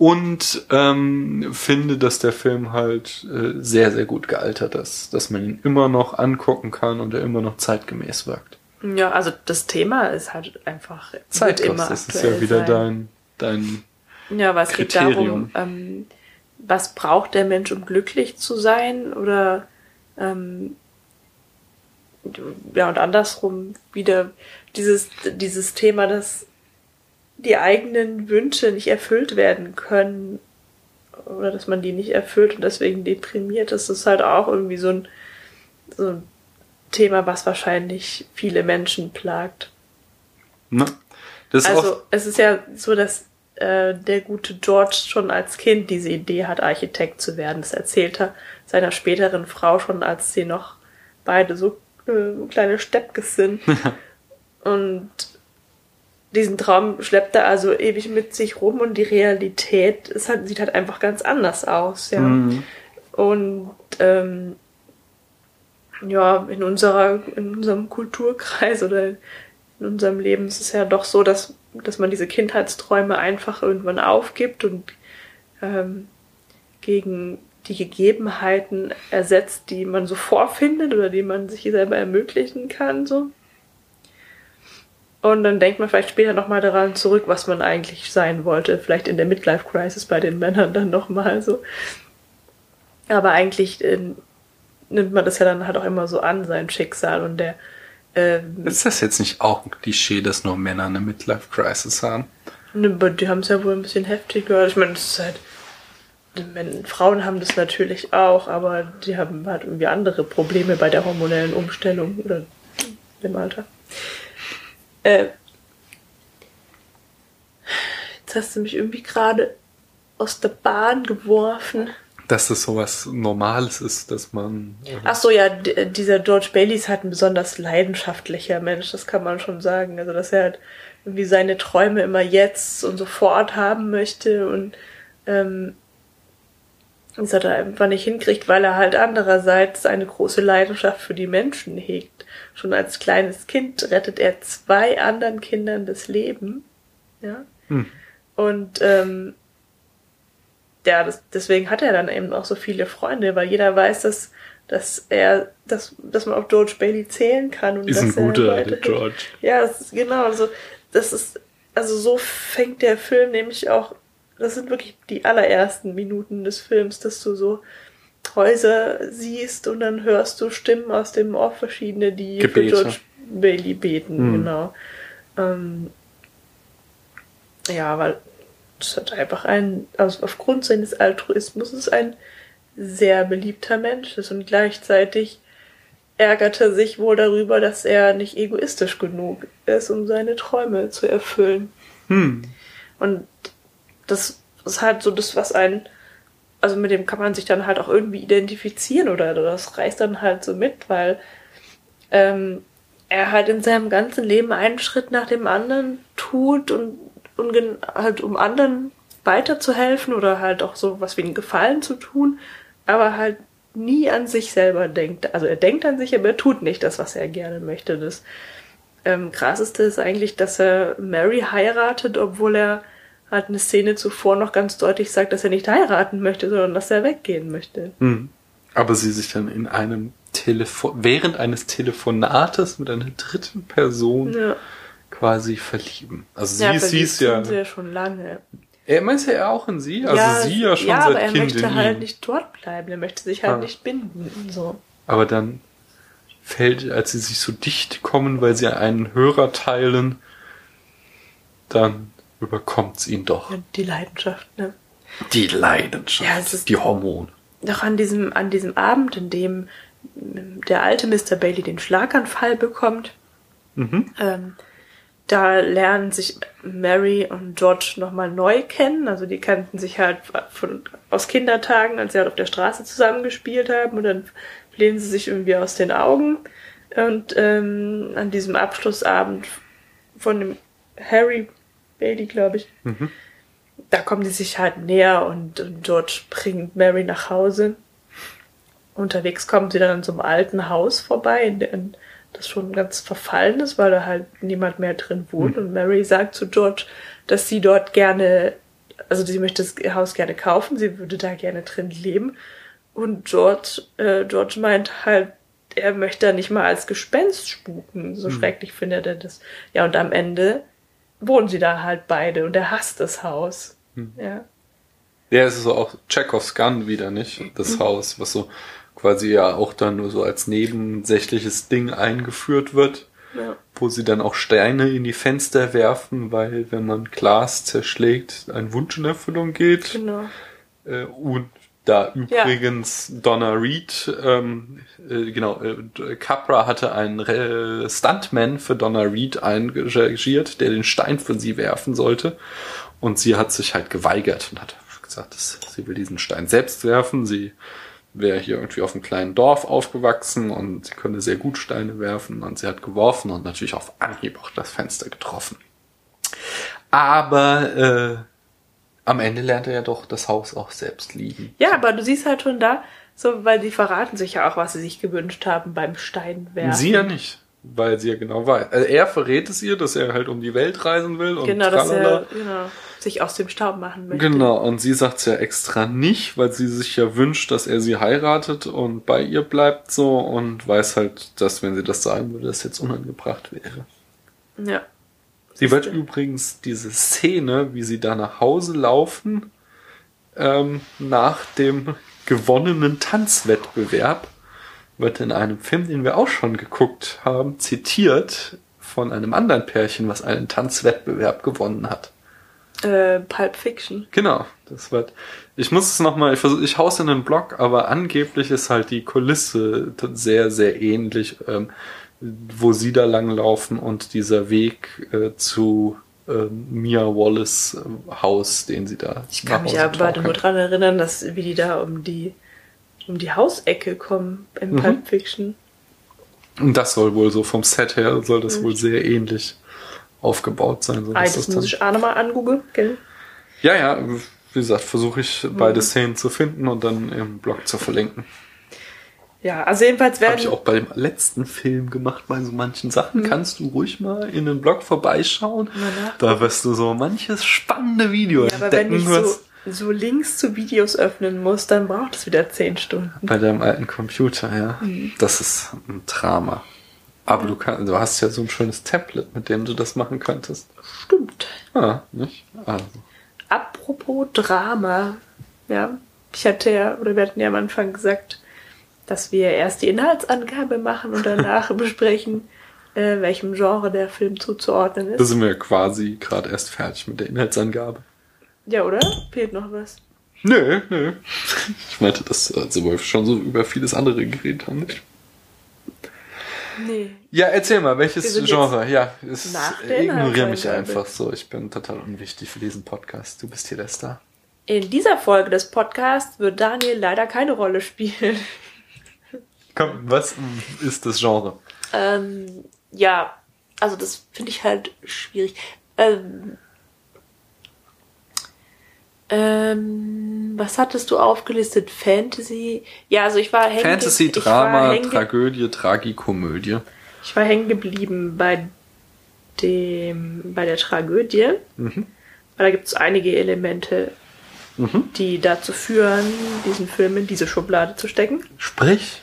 Und ähm, finde, dass der Film halt äh, sehr, sehr gut gealtert ist. Dass man ihn immer noch angucken kann und er immer noch zeitgemäß wirkt. Ja, also das Thema ist halt einfach Zeitkost, immer das ist ja wieder sein. dein, dein Ja, aber es geht Kriterium. darum, ähm, was braucht der Mensch, um glücklich zu sein? Oder ähm, ja, und andersrum wieder dieses, dieses Thema, dass die eigenen Wünsche nicht erfüllt werden können oder dass man die nicht erfüllt und deswegen deprimiert ist, ist halt auch irgendwie so ein, so ein Thema, was wahrscheinlich viele Menschen plagt. Das ist Also es ist ja so, dass äh, der gute George schon als Kind diese Idee hat, Architekt zu werden. Das erzählt er seiner späteren Frau schon, als sie noch beide so äh, kleine Steppkes sind. und diesen Traum schleppt er also ewig mit sich rum und die Realität ist halt, sieht halt einfach ganz anders aus, ja. Mhm. Und ähm, ja, in unserer, in unserem Kulturkreis oder in unserem Leben ist es ja doch so, dass, dass man diese Kindheitsträume einfach irgendwann aufgibt und ähm, gegen die Gegebenheiten ersetzt, die man so vorfindet oder die man sich selber ermöglichen kann, so. Und dann denkt man vielleicht später nochmal daran zurück, was man eigentlich sein wollte. Vielleicht in der Midlife Crisis bei den Männern dann nochmal so. Aber eigentlich äh, nimmt man das ja dann halt auch immer so an, sein Schicksal. Und der, ähm, ist das jetzt nicht auch ein Klischee, dass nur Männer eine Midlife-Crisis haben? ne, aber die haben es ja wohl ein bisschen heftiger. Ich meine, es ist halt. Wenn, Frauen haben das natürlich auch, aber die haben halt irgendwie andere Probleme bei der hormonellen Umstellung oder im Alter. Äh, jetzt hast du mich irgendwie gerade aus der Bahn geworfen. Dass das sowas Normales ist, dass man. äh, Ach so, ja, dieser George Bailey ist halt ein besonders leidenschaftlicher Mensch, das kann man schon sagen. Also, dass er halt irgendwie seine Träume immer jetzt und sofort haben möchte und ähm, das hat er einfach nicht hinkriegt, weil er halt andererseits eine große Leidenschaft für die Menschen hegt. Schon als kleines Kind rettet er zwei anderen Kindern das Leben. Ja. Hm. Und ähm, ja, das, deswegen hat er dann eben auch so viele Freunde, weil jeder weiß, dass, dass er, dass, dass man auf George Bailey zählen kann und Ist dass ein guter, er der George. Ja, das ist genau, also das ist, also so fängt der Film nämlich auch, das sind wirklich die allerersten Minuten des Films, dass du so Häuser siehst und dann hörst du Stimmen aus dem Off verschiedene, die Gebete. für George Bailey beten, Mhm. genau. Ähm, ja, weil es hat einfach ein, also aufgrund seines Altruismus ist ein sehr beliebter Mensch ist und gleichzeitig ärgerte sich wohl darüber, dass er nicht egoistisch genug ist, um seine Träume zu erfüllen. Hm. Und das ist halt so das, was einen, also mit dem kann man sich dann halt auch irgendwie identifizieren oder das reißt dann halt so mit, weil ähm, er halt in seinem ganzen Leben einen Schritt nach dem anderen tut und, und halt um anderen weiterzuhelfen oder halt auch so was wie einen Gefallen zu tun, aber halt nie an sich selber denkt. Also er denkt an sich, aber er tut nicht das, was er gerne möchte. Das ähm, krasseste ist eigentlich, dass er Mary heiratet, obwohl er halt eine Szene zuvor noch ganz deutlich sagt, dass er nicht heiraten möchte, sondern dass er weggehen möchte. Hm. Aber sie sich dann in einem Telefon, während eines Telefonates mit einer dritten Person Ja, quasi verlieben. Also sie, ja sie ist ja, sie ja schon lange. er meint ja auch in sie, also sie ja schon ja, seit aber er Kind möchte halt ihm. nicht dort bleiben, er möchte sich halt Ah. nicht binden. So. Aber dann fällt, als sie sich so dicht kommen, weil sie einen Hörer teilen, dann überkommt es ihn doch. Die Leidenschaft, ne? Die Leidenschaft, Ja, die Hormone. Doch an diesem, an diesem Abend, in dem ähm, der alte Mr. Bailey den Schlaganfall bekommt, Mhm. ähm, da lernen sich Mary und George nochmal neu kennen. Also die kannten sich halt von, aus Kindertagen, als sie halt auf der Straße zusammen gespielt haben und dann flehen sie sich irgendwie aus den Augen. Und ähm, an diesem Abschlussabend von dem Harry Bailey, glaube ich, da kommen die sich halt näher und, und George bringt Mary nach Hause. Unterwegs kommen sie dann an so einem alten Haus vorbei, in dem das schon ganz verfallen ist, weil da halt niemand mehr drin wohnt. Und Mary sagt zu George, dass sie dort gerne, also sie möchte das Haus gerne kaufen, sie würde da gerne drin leben. Und George, äh, George meint halt, er möchte da nicht mal als Gespenst spuken. So schrecklich findet er das. Ja, und am Ende wohnen sie da halt beide und er hasst das Haus. Ja. Ja, es ist so auch Chekhovs Gun wieder, nicht? Das Haus, was so quasi ja auch dann nur so als nebensächliches Ding eingeführt wird, Ja. wo sie dann auch Steine in die Fenster werfen, weil wenn man Glas zerschlägt, ein Wunsch in Erfüllung geht. Genau. Äh, und da übrigens Donna Reed, ähm, äh, genau, äh, Capra hatte einen Re Stuntman für Donna Reed engagiert, der den Stein für sie werfen sollte. Und sie hat sich halt geweigert und hat gesagt, dass sie will diesen Stein selbst werfen. Sie wäre hier irgendwie auf einem kleinen Dorf aufgewachsen und sie konnte sehr gut Steine werfen und sie hat geworfen und natürlich auf Anhieb auch das Fenster getroffen. Aber äh, am Ende lernt er ja doch das Haus auch selbst lieben. Ja, aber du siehst halt schon da, so, weil die verraten sich ja auch, was sie sich gewünscht haben beim Steinwerfen. Sie ja nicht, weil sie ja genau weiß. Also er verrät es ihr, dass er halt um die Welt reisen will und Genau, dass er genau, sich aus dem Staub machen möchte. Genau, und sie sagt es ja extra nicht, weil sie sich ja wünscht, dass er sie heiratet und bei ihr bleibt so und weiß halt, dass wenn sie das sagen würde, das jetzt unangebracht wäre. Ja. Sie wird übrigens diese Szene, wie sie da nach Hause laufen, ähm, nach dem gewonnenen Tanzwettbewerb, wird in einem Film, den wir auch schon geguckt haben, zitiert von einem anderen Pärchen, was einen Tanzwettbewerb gewonnen hat. Äh, Pulp Fiction. Genau, das wird. Ich muss es nochmal, ich, versuch, ich hau's in den Blog, aber angeblich ist halt die Kulisse sehr, sehr ähnlich, ähm, wo sie da langlaufen und dieser Weg äh, zu ähm, Mia Wallace äh, Haus, den sie da. Ich kann mich aber nur dran erinnern, dass wie die da um die um die Hausecke kommen in Mhm. Pulp Fiction. Und das soll wohl so vom Set her, soll das wohl sehr ähnlich aufgebaut sein. So Ah, das das muss ich auch nochmal angoogeln, gell? ja, ja, wie gesagt, versuche ich beide Szenen zu finden und dann im Blog zu verlinken. Ja, also jedenfalls Habe ich werden auch bei dem letzten Film gemacht, bei so manchen Mhm. Sachen. Kannst du ruhig mal in den Blog vorbeischauen. Da wirst du so manches spannende Video ja, aber wenn entdecken. ich so so Links zu Videos öffnen musst, dann braucht es wieder zehn Stunden. Bei deinem alten Computer, ja. Mhm. Das ist ein Drama. Aber du, kann, du hast ja so ein schönes Tablet, mit dem du das machen könntest. Stimmt. Ah, nicht? Also. Apropos Drama, ja, ich hatte ja, oder wir hatten ja am Anfang gesagt, dass wir erst die Inhaltsangabe machen und danach besprechen, äh, welchem Genre der Film zuzuordnen Da ist. sind wir quasi gerade erst fertig mit der Inhaltsangabe. Ja, oder? Fehlt noch was. Nö, nö. Ich meinte, dass also wir schon so über vieles andere geredet haben, nicht? Nee. Ja, erzähl mal, welches Genre? Ja, es ignoriere mich einfach so. Ich bin total unwichtig für diesen Podcast. Du bist hier der Star. In dieser Folge des Podcasts wird Daniel leider keine Rolle spielen. Komm, was ist das Genre? Ähm, ja, also das finde ich halt schwierig. Ähm, ähm, was hattest du aufgelistet? Fantasy? Ja, also ich war hängen Fantasy, Drama, hängen ge- Tragödie, Tragikomödie. Ich war hängen geblieben bei dem, bei der Tragödie. Mhm. Weil da gibt es einige Elemente, die dazu führen, diesen Film in diese Schublade zu stecken. Sprich,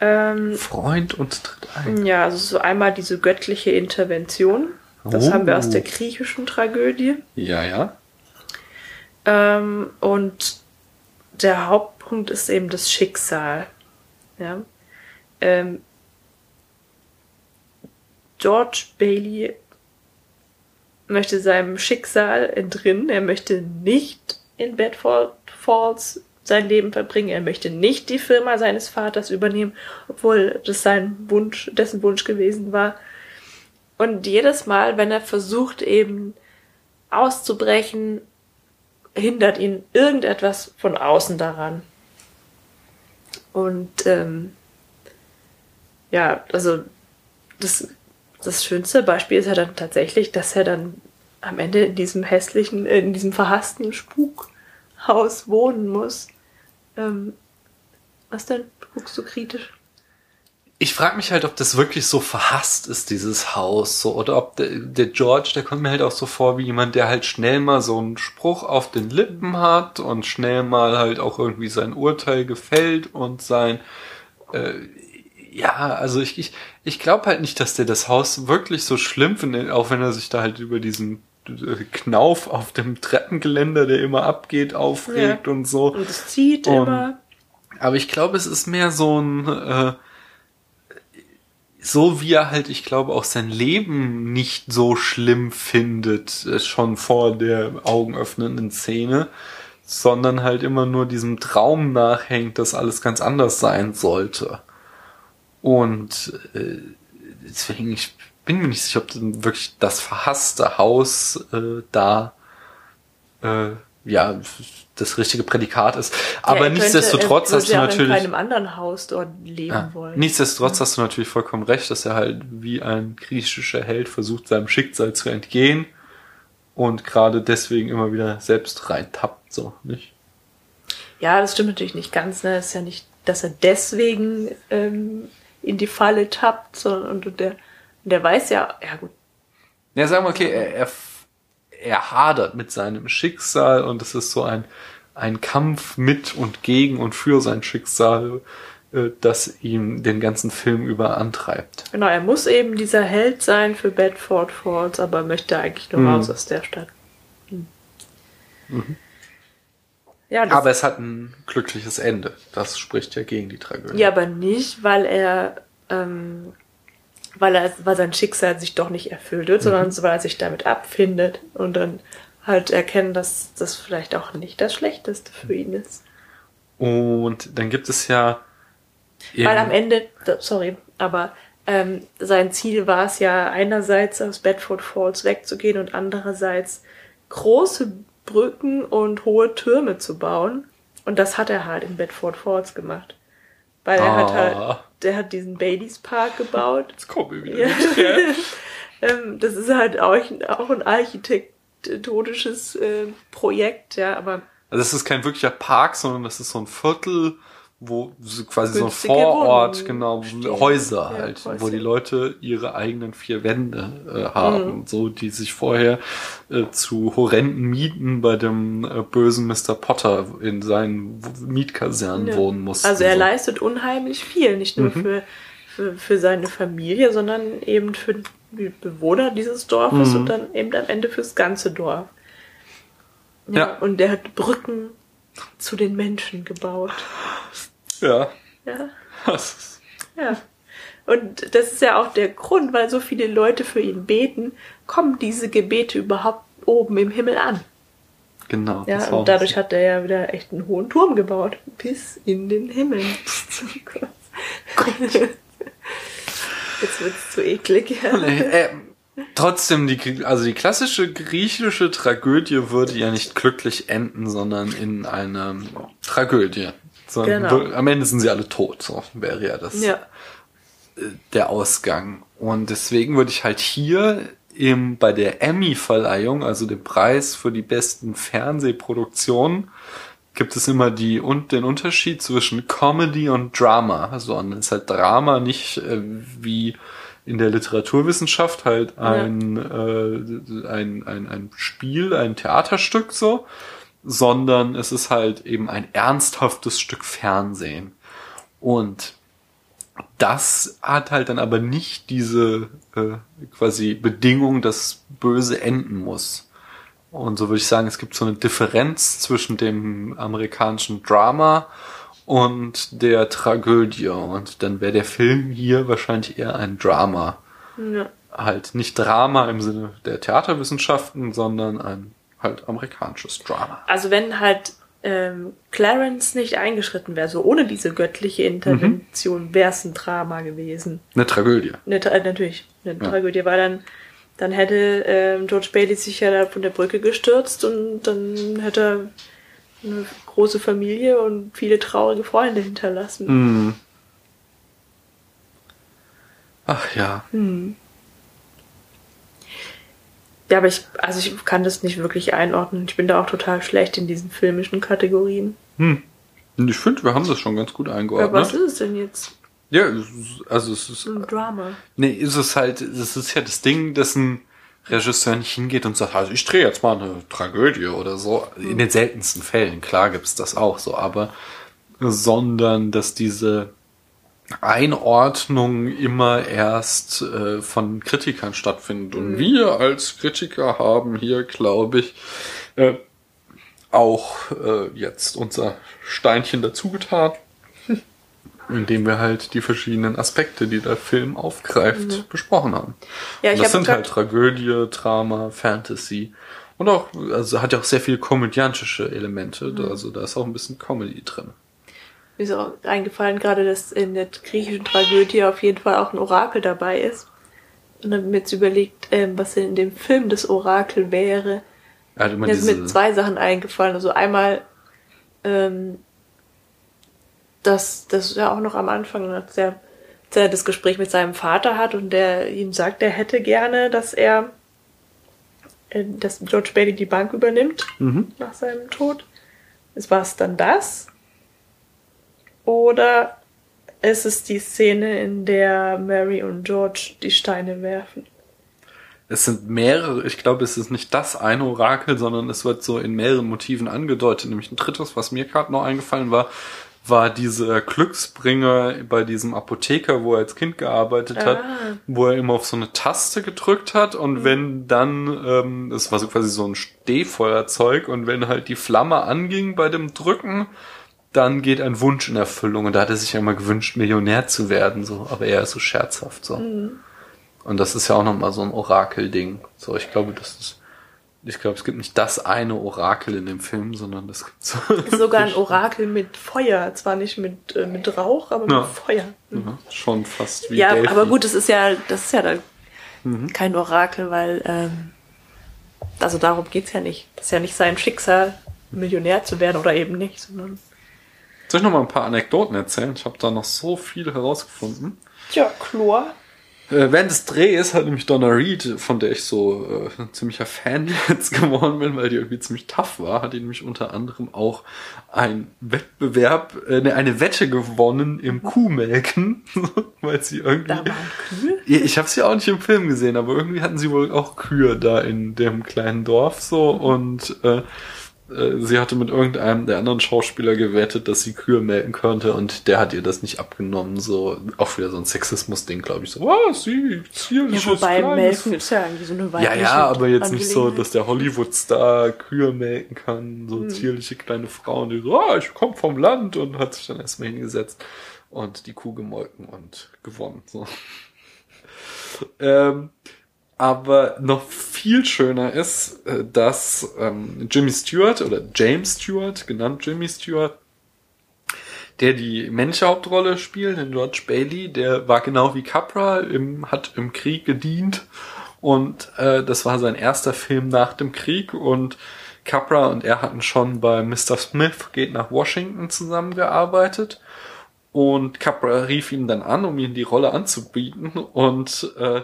Ähm, Freund und tritt ein. ja, also so einmal diese göttliche Intervention. Das Oh. haben wir aus der griechischen Tragödie. Ja, ja. Ähm, und der Hauptpunkt ist eben das Schicksal. Ja. Ähm, George Bailey möchte seinem Schicksal entrinnen. Er möchte nicht in Bedford Falls sein Leben verbringen. Er möchte nicht die Firma seines Vaters übernehmen, obwohl das sein Wunsch, dessen Wunsch gewesen war. Und jedes Mal, wenn er versucht, eben auszubrechen, hindert ihn irgendetwas von außen daran. Und ähm, ja, also das, das schönste Beispiel ist ja dann tatsächlich, dass er dann am Ende in diesem hässlichen, in diesem verhassten Spukhaus wohnen muss. Ähm, was denn? Guckst du kritisch? Ich frage mich halt, ob das wirklich so verhasst ist, dieses Haus, so, oder ob der, der George, der kommt mir halt auch so vor wie jemand, der halt schnell mal so einen Spruch auf den Lippen hat und schnell mal halt auch irgendwie sein Urteil gefällt und sein, äh, ja, also ich, ich, ich glaube halt nicht, dass der das Haus wirklich so schlimm findet, auch wenn er sich da halt über diesen Knauf auf dem Treppengeländer, der immer abgeht, aufregt Ja. und so. Und es zieht Und- immer. Aber ich glaube, es ist mehr so ein, äh, so wie er halt, ich glaube, auch sein Leben nicht so schlimm findet, äh, schon vor der augenöffnenden Szene, sondern halt immer nur diesem Traum nachhängt, dass alles ganz anders sein sollte. Und äh, deswegen, ich bin mir nicht sicher, ob wirklich das verhasste Haus äh, da äh, ja das richtige Prädikat ist. Aber Ja, könnte- nichtsdestotrotz hast du ja natürlich. in keinem anderen Haus dort leben Ja. wollen. Nichtsdestotrotz hast du natürlich vollkommen recht, dass er halt wie ein griechischer Held versucht, seinem Schicksal zu entgehen und gerade deswegen immer wieder selbst reintappt, so, nicht? Ja, das stimmt natürlich nicht ganz. Ne? Es ist ja nicht, dass er deswegen ähm, in die Falle tappt, sondern und der, der weiß ja, ja gut, Ja, sagen wir, okay, er, er, er hadert mit seinem Schicksal und es ist so ein, ein Kampf mit und gegen und für sein Schicksal, äh, das ihn den ganzen Film über antreibt. genau, er muss eben dieser Held sein für Bedford Falls, aber möchte eigentlich nur Mhm. raus aus der Stadt. Hm. Ja, das, Aber es hat ein glückliches Ende. Das spricht ja gegen die Tragödie. ja, aber nicht, weil er, ähm, weil er, weil sein Schicksal sich doch nicht erfüllt wird, Mhm. sondern weil er sich damit abfindet und dann halt erkennen, dass das vielleicht auch nicht das Schlechteste für ihn ist. Und dann gibt es ja. Weil am Ende, sorry, aber ähm, sein Ziel war es ja einerseits aus Bedford Falls wegzugehen und andererseits große Brücken und hohe Türme zu bauen. Und das hat er halt in Bedford Falls gemacht. Weil er hat Ah. halt, der hat diesen Baileys Park gebaut. Jetzt kommen wir wieder. Ja. ähm, das ist halt auch, auch ein architektonisches äh, Projekt, ja, aber Also es ist kein wirklicher Park, sondern das ist so ein Viertel, wo quasi so ein Günstige Vorort, Wohnungen genau, stehen. Häuser Ja, halt, Häuser. wo die Leute ihre eigenen vier Wände äh, haben, Mhm. so die sich vorher äh, zu horrenden Mieten bei dem äh, bösen Mr. Potter in seinen Mietkasernen Ja. wohnen mussten. Also er so. leistet unheimlich viel, nicht Mhm. nur für, für, für seine Familie, sondern eben für die Bewohner dieses Dorfes Mhm. und dann eben am Ende fürs ganze Dorf. Ja, Ja. Und er hat Brücken zu den Menschen gebaut. Ja. Ja, ja. Und das ist ja auch der Grund, weil so viele Leute für ihn beten, kommen diese Gebete überhaupt oben im Himmel an. genau. Ja, und dadurch hat er ja wieder echt einen hohen Turm gebaut. Bis in den Himmel. Oh Gott. Jetzt wird's zu eklig. Ja. Nee, äh, trotzdem, die, also die klassische griechische Tragödie würde ja nicht glücklich enden, sondern in einer Tragödie. Genau. Am Ende sind sie alle tot, so wäre ja das Ja. der Ausgang. Und deswegen würde ich halt hier im, bei der Emmy-Verleihung, also dem Preis für die besten Fernsehproduktionen, gibt es immer die und den Unterschied zwischen Comedy und Drama. Also und es ist halt Drama nicht äh, wie in der Literaturwissenschaft halt ein, äh, ein, ein, ein Spiel, ein Theaterstück so, sondern es ist halt eben ein ernsthaftes Stück Fernsehen. Und das hat halt dann aber nicht diese äh, quasi Bedingung, dass böse enden muss. Und so würde ich sagen, es gibt so eine Differenz zwischen dem amerikanischen Drama und der Tragödie. Und dann wäre der Film hier wahrscheinlich eher ein Drama. Ja. Halt nicht Drama im Sinne der Theaterwissenschaften, sondern ein halt amerikanisches Drama. Also wenn halt ähm, Clarence nicht eingeschritten wäre, so ohne diese göttliche Intervention, wäre es ein Drama gewesen. Eine Tragödie. Eine, Tra- äh, natürlich, eine Tragödie, weil dann, dann hätte ähm, George Bailey sich ja da von der Brücke gestürzt und dann hätte er eine große Familie und viele traurige Freunde hinterlassen. Hm. Ach ja. Ja, aber ich, also ich kann das nicht wirklich einordnen. Ich bin da auch total schlecht in diesen filmischen Kategorien. Und ich finde, wir haben das schon ganz gut eingeordnet. was ist es denn jetzt? Ja, es ist- also es ist, Ein Drama. nee, ist es halt, es ist ja das Ding, dass ein Regisseur nicht hingeht und sagt, also ich drehe jetzt mal eine Tragödie oder so. In den seltensten Fällen, klar gibt's das auch so, aber sondern dass diese Einordnung immer erst äh, von Kritikern stattfindet. Und wir als Kritiker haben hier, glaube ich, äh, auch äh, jetzt unser Steinchen dazugetan, indem wir halt die verschiedenen Aspekte, die der Film aufgreift, besprochen haben. Ja, Und ich das habe sind halt Tragödie, Drama, Fantasy und auch, also hat ja auch sehr viel komödiantische Elemente, Mhm. also da ist auch ein bisschen Comedy drin. Mir ist auch eingefallen, gerade, dass in der griechischen Tragödie auf jeden Fall auch ein Orakel dabei ist. Und dann mir jetzt überlegt, ähm, was denn in dem Film das Orakel wäre. Immer Mir sind diese, mir zwei Sachen eingefallen. Also einmal, ähm, dass das ja auch noch am Anfang, als er, als er das Gespräch mit seinem Vater hat und der ihm sagt, er hätte gerne, dass er, äh, dass George Bailey die Bank übernimmt Mhm. nach seinem Tod. Ist war es dann das? Oder ist es die Szene, in der Mary und George die Steine werfen? es sind mehrere, ich glaube, es ist nicht das eine Orakel, sondern es wird so in mehreren Motiven angedeutet. Nämlich ein drittes, was mir gerade noch eingefallen war, war dieser Glücksbringer bei diesem Apotheker, wo er als Kind gearbeitet hat, Ah. wo er immer auf so eine Taste gedrückt hat und wenn dann, ähm, das war so quasi so ein Stehfeuerzeug und wenn halt die Flamme anging bei dem Drücken, dann geht ein Wunsch in Erfüllung und da hat er sich ja immer gewünscht, Millionär zu werden, so, aber er ist so scherzhaft, so. Und das ist ja auch nochmal so ein Orakel-Ding. So, ich glaube, das ist, ich glaube, es gibt nicht das eine Orakel in dem Film, sondern es gibt so. Ist sogar ein Orakel mit Feuer. Zwar nicht mit, äh, mit Rauch, aber Ja. mit Feuer. Ja, schon fast wie Ja, Delphi. aber gut, das ist ja, das ist ja dann Mhm. kein Orakel, weil, ähm, also darum geht's ja nicht. Das ist ja nicht sein Schicksal, Millionär zu werden oder eben nicht, sondern. Soll ich noch mal ein paar Anekdoten erzählen? Ich habe da noch so viel herausgefunden. Tja, Chlor. Äh, während des Drehs hat nämlich Donna Reed, von der ich so äh, ein ziemlicher Fan jetzt geworden bin, weil die irgendwie ziemlich tough war, hat die nämlich unter anderem auch einen Wettbewerb, äh, ne, eine Wette gewonnen im Kuhmelken, weil sie irgendwie... Da waren Kühe? Ja, Ich habe sie auch nicht im Film gesehen, aber irgendwie hatten sie wohl auch Kühe da in dem kleinen Dorf so und äh, äh, sie hatte mit irgendeinem der anderen Schauspieler gewettet, dass sie Kühe melken könnte und der hat ihr das nicht abgenommen. So auch wieder so ein Sexismus-Ding, glaube ich. So, was, sie Ja, zierliches wobei kleines Melken ist ja irgendwie so eine ja, weibliche ja, aber jetzt nicht so, dass der Hollywood-Star Kühe melken kann, so zierliche kleine Frauen, die so, ah, ich komme vom Land und hat sich dann erstmal hingesetzt und die Kuh gemolken und gewonnen. So. ähm, aber noch viel schöner ist, äh, dass ähm, Jimmy Stewart oder James Stewart, genannt Jimmy Stewart, der die männliche Hauptrolle spielt, den George Bailey, der war genau wie Capra, im, hat im Krieg gedient. Und äh, das war sein erster Film nach dem Krieg. Und Capra und er hatten schon bei Mr. Smith geht nach Washington zusammengearbeitet. Und Capra rief ihn dann an, um ihm die Rolle anzubieten. Und äh,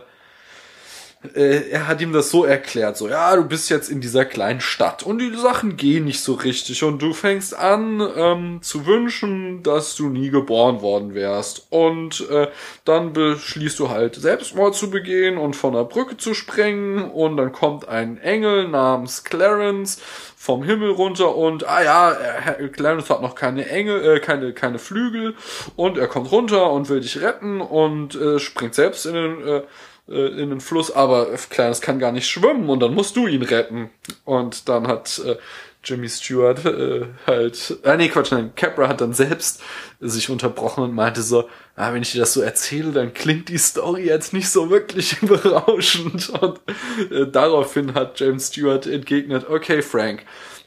äh, er hat ihm das so erklärt, so, ja, du bist jetzt in dieser kleinen Stadt und die Sachen gehen nicht so richtig und du fängst an ähm, zu wünschen, dass du nie geboren worden wärst und äh, dann beschließt du halt Selbstmord zu begehen und von der Brücke zu sprengen und dann kommt ein Engel namens Clarence vom Himmel runter und ah ja, Herr Clarence hat noch keine Engel, äh, keine keine Flügel und er kommt runter und will dich retten und äh, springt selbst in den äh, äh, in den Fluss, aber Clarence kann gar nicht schwimmen und dann musst du ihn retten. Und dann hat äh, Jimmy Stewart äh, halt, ah nee, Quatsch, nein, Capra hat dann selbst sich unterbrochen und meinte so, ah, wenn ich dir das so erzähle, dann klingt die Story jetzt nicht so wirklich berauschend. Und äh, daraufhin hat James Stewart entgegnet, okay, Frank,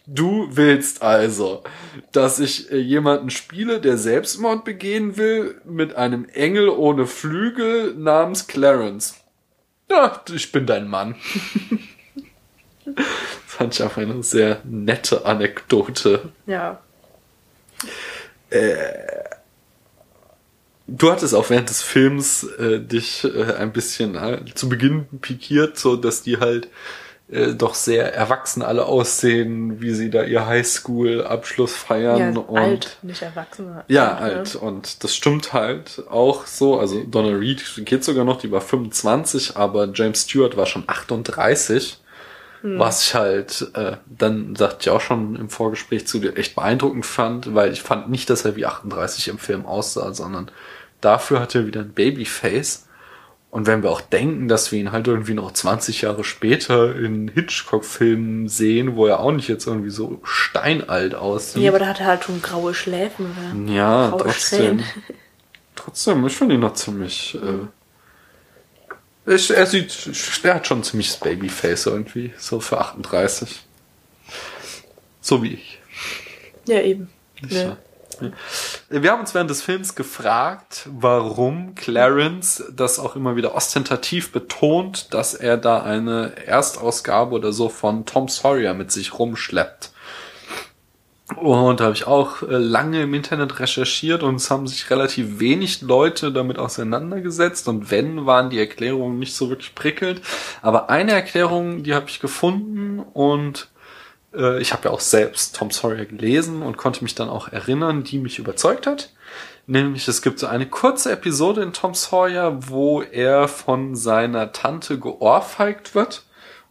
Du willst also, dass ich äh, jemanden spiele, der Selbstmord begehen will, mit einem Engel ohne Flügel namens Clarence. Ja, ich bin dein Mann. das fand ich auch eine sehr nette Anekdote. Ja. Du hattest auch während des Films äh, dich äh, ein bisschen äh, zu Beginn pikiert, so dass die halt äh, doch sehr erwachsen alle aussehen, wie sie da ihr Highschool-Abschluss feiern ja und alt, nicht erwachsen. Ja, alt. Und das stimmt halt auch so. Also Donna Reed geht sogar noch, die war 25, aber James Stewart war schon 38. Was ich halt, äh, dann sagte ich auch schon im Vorgespräch zu dir, echt beeindruckend fand, weil ich fand nicht, dass er wie 38 im Film aussah, sondern dafür hat er wieder ein Babyface. Und wenn wir auch denken, dass wir ihn halt irgendwie noch 20 Jahre später in Hitchcock-Filmen sehen, wo er auch nicht jetzt irgendwie so steinalt aussieht. Ja, aber da hat er halt schon graue Schläfen. Oder? Ja, Graue trotzdem. Strähnen. Trotzdem, ich finde ihn noch ziemlich. Äh, ich, er sieht, er hat schon ein ziemliches Babyface irgendwie, so für 38. So wie ich. Ja, eben. Nicht Ja. Wir haben uns während des Films gefragt, warum Clarence das auch immer wieder ostentativ betont, dass er da eine Erstausgabe oder so von Tom Sawyer mit sich rumschleppt. Und da habe ich auch äh, lange im Internet recherchiert und es haben sich relativ wenig Leute damit auseinandergesetzt und wenn, waren die Erklärungen nicht so wirklich prickelnd. Aber eine Erklärung, die habe ich gefunden und äh, ich habe ja auch selbst Tom Sawyer gelesen und konnte mich dann auch erinnern, die mich überzeugt hat. Nämlich es gibt so eine kurze Episode in Tom Sawyer, wo er von seiner Tante geohrfeigt wird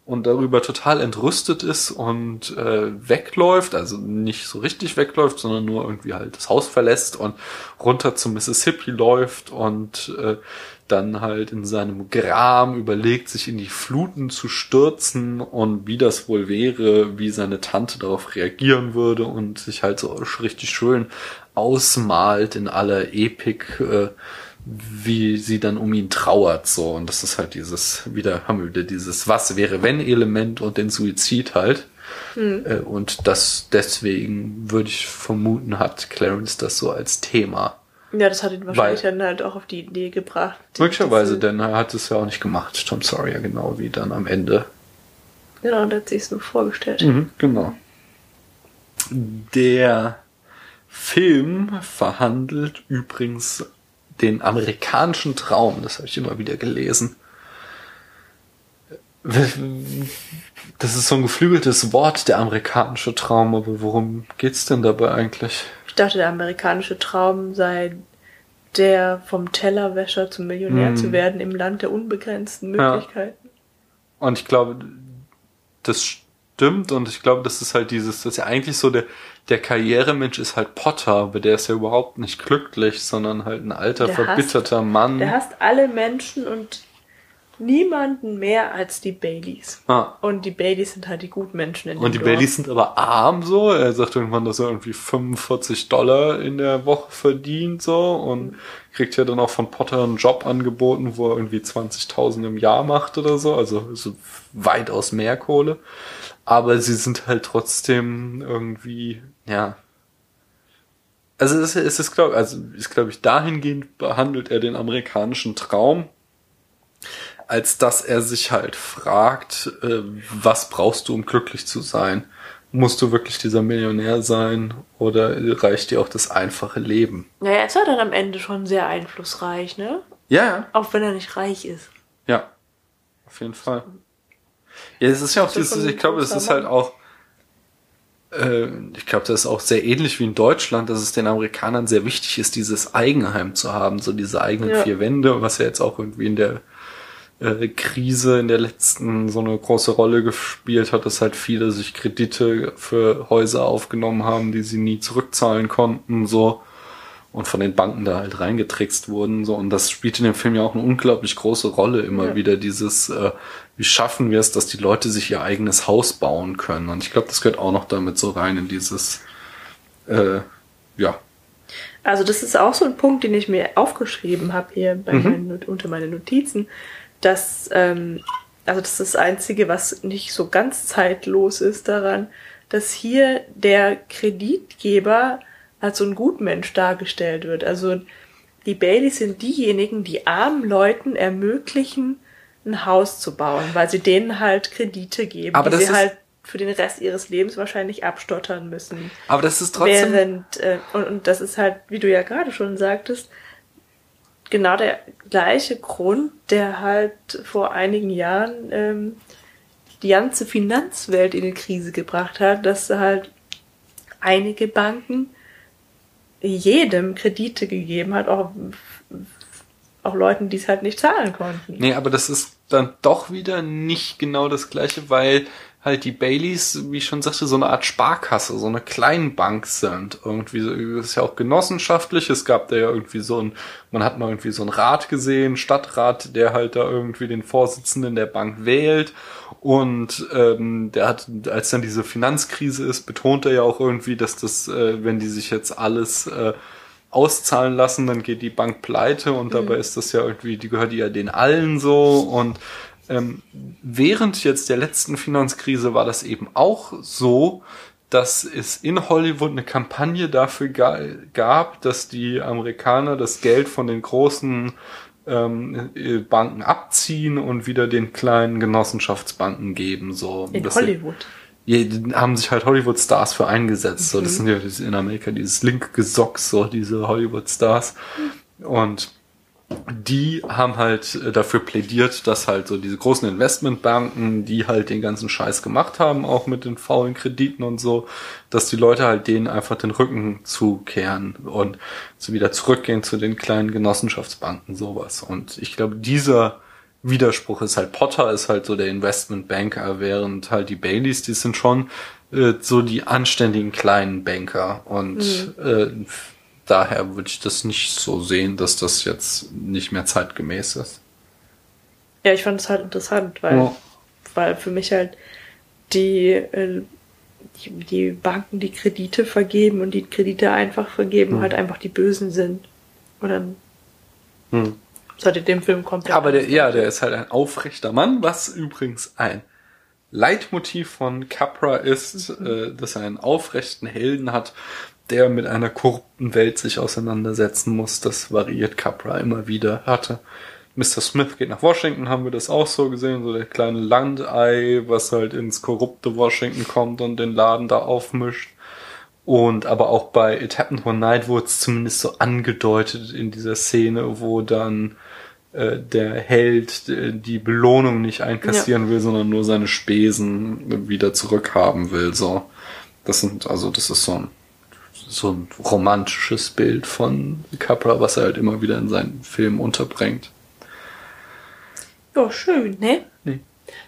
und darüber total entrüstet ist und äh, wegläuft, also nicht so richtig wegläuft, sondern nur irgendwie halt das Haus verlässt und runter zum Mississippi läuft und äh, dann halt in seinem Gram überlegt, sich in die Fluten zu stürzen und wie das wohl wäre, wie seine Tante darauf reagieren würde und sich halt so richtig schön ausmalt in aller Epik, äh, wie sie dann um ihn trauert, so. Und das ist halt dieses, wieder haben wir wieder dieses Was wäre wenn Element und den Suizid halt. Äh, Und das deswegen würde ich vermuten, hat Clarence das so als Thema. Ja, das hat ihn wahrscheinlich Weil- dann halt auch auf die Idee gebracht. Möglicherweise, denn er hat es ja auch nicht gemacht, Tom Sawyer, genau wie dann am Ende. Genau, der hat sich so vorgestellt. Mhm, genau. Der Film verhandelt übrigens den amerikanischen Traum, das habe ich immer wieder gelesen. Das ist so ein geflügeltes Wort, der amerikanische Traum, aber worum geht's denn dabei eigentlich? Ich dachte, der amerikanische Traum sei der vom Tellerwäscher zum Millionär Hm. zu werden im Land der unbegrenzten Ja. Möglichkeiten. Und ich glaube, das stimmt und ich glaube, das ist halt dieses, das ist ja eigentlich so der, der Karrieremensch ist halt Potter, aber der ist ja überhaupt nicht glücklich, sondern halt ein alter, Der hasst- verbitterter Mann. Der hasst alle Menschen und niemanden mehr als die Baileys. ah. Und die Baileys sind halt die Gutmenschen in dem Und die Dorf. Baileys sind aber arm so. Er sagt irgendwann, dass er irgendwie 45 Dollar in der Woche verdient so und kriegt ja dann auch von Potter einen Job angeboten, wo er irgendwie 20.000 im Jahr macht oder so. Also so weitaus mehr Kohle. Aber sie sind halt trotzdem irgendwie, ja. Also es ist, es ist glaube also ist glaube ich dahingehend behandelt er den amerikanischen Traum als dass er sich halt fragt, äh, was brauchst du, um glücklich zu sein? Musst du wirklich dieser Millionär sein oder reicht dir auch das einfache Leben? Naja, er ist ja dann am Ende schon sehr einflussreich, ne? Ja, ja. Auch wenn er nicht reich ist. Ja, auf jeden Fall. Ja, es ist ja auch dieses, ich glaube, es ist halt auch, äh, ich glaube, das ist auch sehr ähnlich wie in Deutschland, dass es den Amerikanern sehr wichtig ist, dieses Eigenheim zu haben, so diese eigenen Ja. vier Wände, was ja jetzt auch irgendwie in der äh, Krise in der letzten so eine große Rolle gespielt hat, dass halt viele sich Kredite für Häuser aufgenommen haben, die sie nie zurückzahlen konnten, so und von den Banken da halt reingetrickst wurden, so und das spielt in dem Film ja auch eine unglaublich große Rolle immer Ja. wieder dieses, äh, wie schaffen wir es, dass die Leute sich ihr eigenes Haus bauen können und ich glaube, das gehört auch noch damit so rein in dieses, äh, ja, Also das ist auch so ein Punkt, den ich mir aufgeschrieben habe hier Mhm. meinen, unter meine Notizen, dass ähm, also das ist das Einzige, was nicht so ganz zeitlos ist daran, dass hier der Kreditgeber als so ein Gutmensch dargestellt wird. Also die Baileys sind diejenigen, die armen Leuten ermöglichen, ein Haus zu bauen, weil sie denen halt Kredite geben, Aber die sie halt für den Rest ihres Lebens wahrscheinlich abstottern müssen. aber das ist trotzdem, Während, äh, und, und das ist halt, wie du ja gerade schon sagtest, genau der gleiche Grund, der halt vor einigen Jahren ähm, die ganze Finanzwelt in die Krise gebracht hat, dass halt einige Banken jedem Kredite gegeben hat, auch, auch Leuten, die es halt nicht zahlen konnten. Nee, aber das ist dann doch wieder nicht genau das gleiche, weil halt die Baileys, wie ich schon sagte, so eine Art Sparkasse, so eine Kleinbank sind. Irgendwie, so- das ist ja auch genossenschaftlich. Es gab da ja irgendwie so ein, man hat mal irgendwie so einen Rat gesehen, Stadtrat, der halt da irgendwie den Vorsitzenden der Bank wählt. Und ähm, der hat, als dann diese Finanzkrise ist, betont er ja auch irgendwie, dass das, äh, wenn die sich jetzt alles äh, auszahlen lassen, dann geht die Bank pleite und dabei ist das ja irgendwie, die gehört ja den allen so und ähm, während jetzt der letzten Finanzkrise war das eben auch so, dass es in Hollywood eine Kampagne dafür ga gab, dass die Amerikaner das Geld von den großen ähm, äh, Banken abziehen und wieder den kleinen Genossenschaftsbanken geben. So, In sie- Hollywood. ja, die haben sich halt Hollywood-Stars für eingesetzt. So, das sind ja in Amerika dieses Link-Gesocks, so diese Hollywood-Stars. Und die haben halt äh, dafür plädiert, dass halt so diese großen Investmentbanken, die halt den ganzen Scheiß gemacht haben, auch mit den faulen Krediten und so, dass die Leute halt denen einfach den Rücken zukehren und so wieder zurückgehen zu den kleinen Genossenschaftsbanken, sowas. Und ich glaube, dieser Widerspruch ist halt Potter ist halt so der Investmentbanker, während halt die Baileys, die sind schon äh, so die anständigen kleinen Banker und äh, daher würde ich das nicht so sehen, dass das jetzt nicht mehr zeitgemäß ist. Ja, ich fand es halt interessant, weil, Ja. weil für mich halt die, äh, die, die Banken, die Kredite vergeben und die Kredite einfach vergeben, Hm. halt einfach die Bösen sind. Und dann Hm. seit dem Film kommt ja Aber der, ja, der ist halt ein aufrechter Mann, was übrigens ein Leitmotiv von Capra ist, äh, dass er einen aufrechten Helden hat, der mit einer korrupten Welt sich auseinandersetzen muss. Das variiert Capra immer wieder. Hatte Mr. Smith geht nach Washington, haben wir das auch so gesehen, so der kleine Landei, was halt ins korrupte Washington kommt und den Laden da aufmischt. Und aber auch bei It Happened One Night wurde es zumindest so angedeutet in dieser Szene, wo dann äh, der Held äh, die Belohnung nicht einkassieren will, sondern nur seine Spesen wieder zurückhaben will. So, das sind also das ist so ein so ein romantisches Bild von Capra, was er halt immer wieder in seinen Filmen unterbringt. Ja, schön, ne? Nee.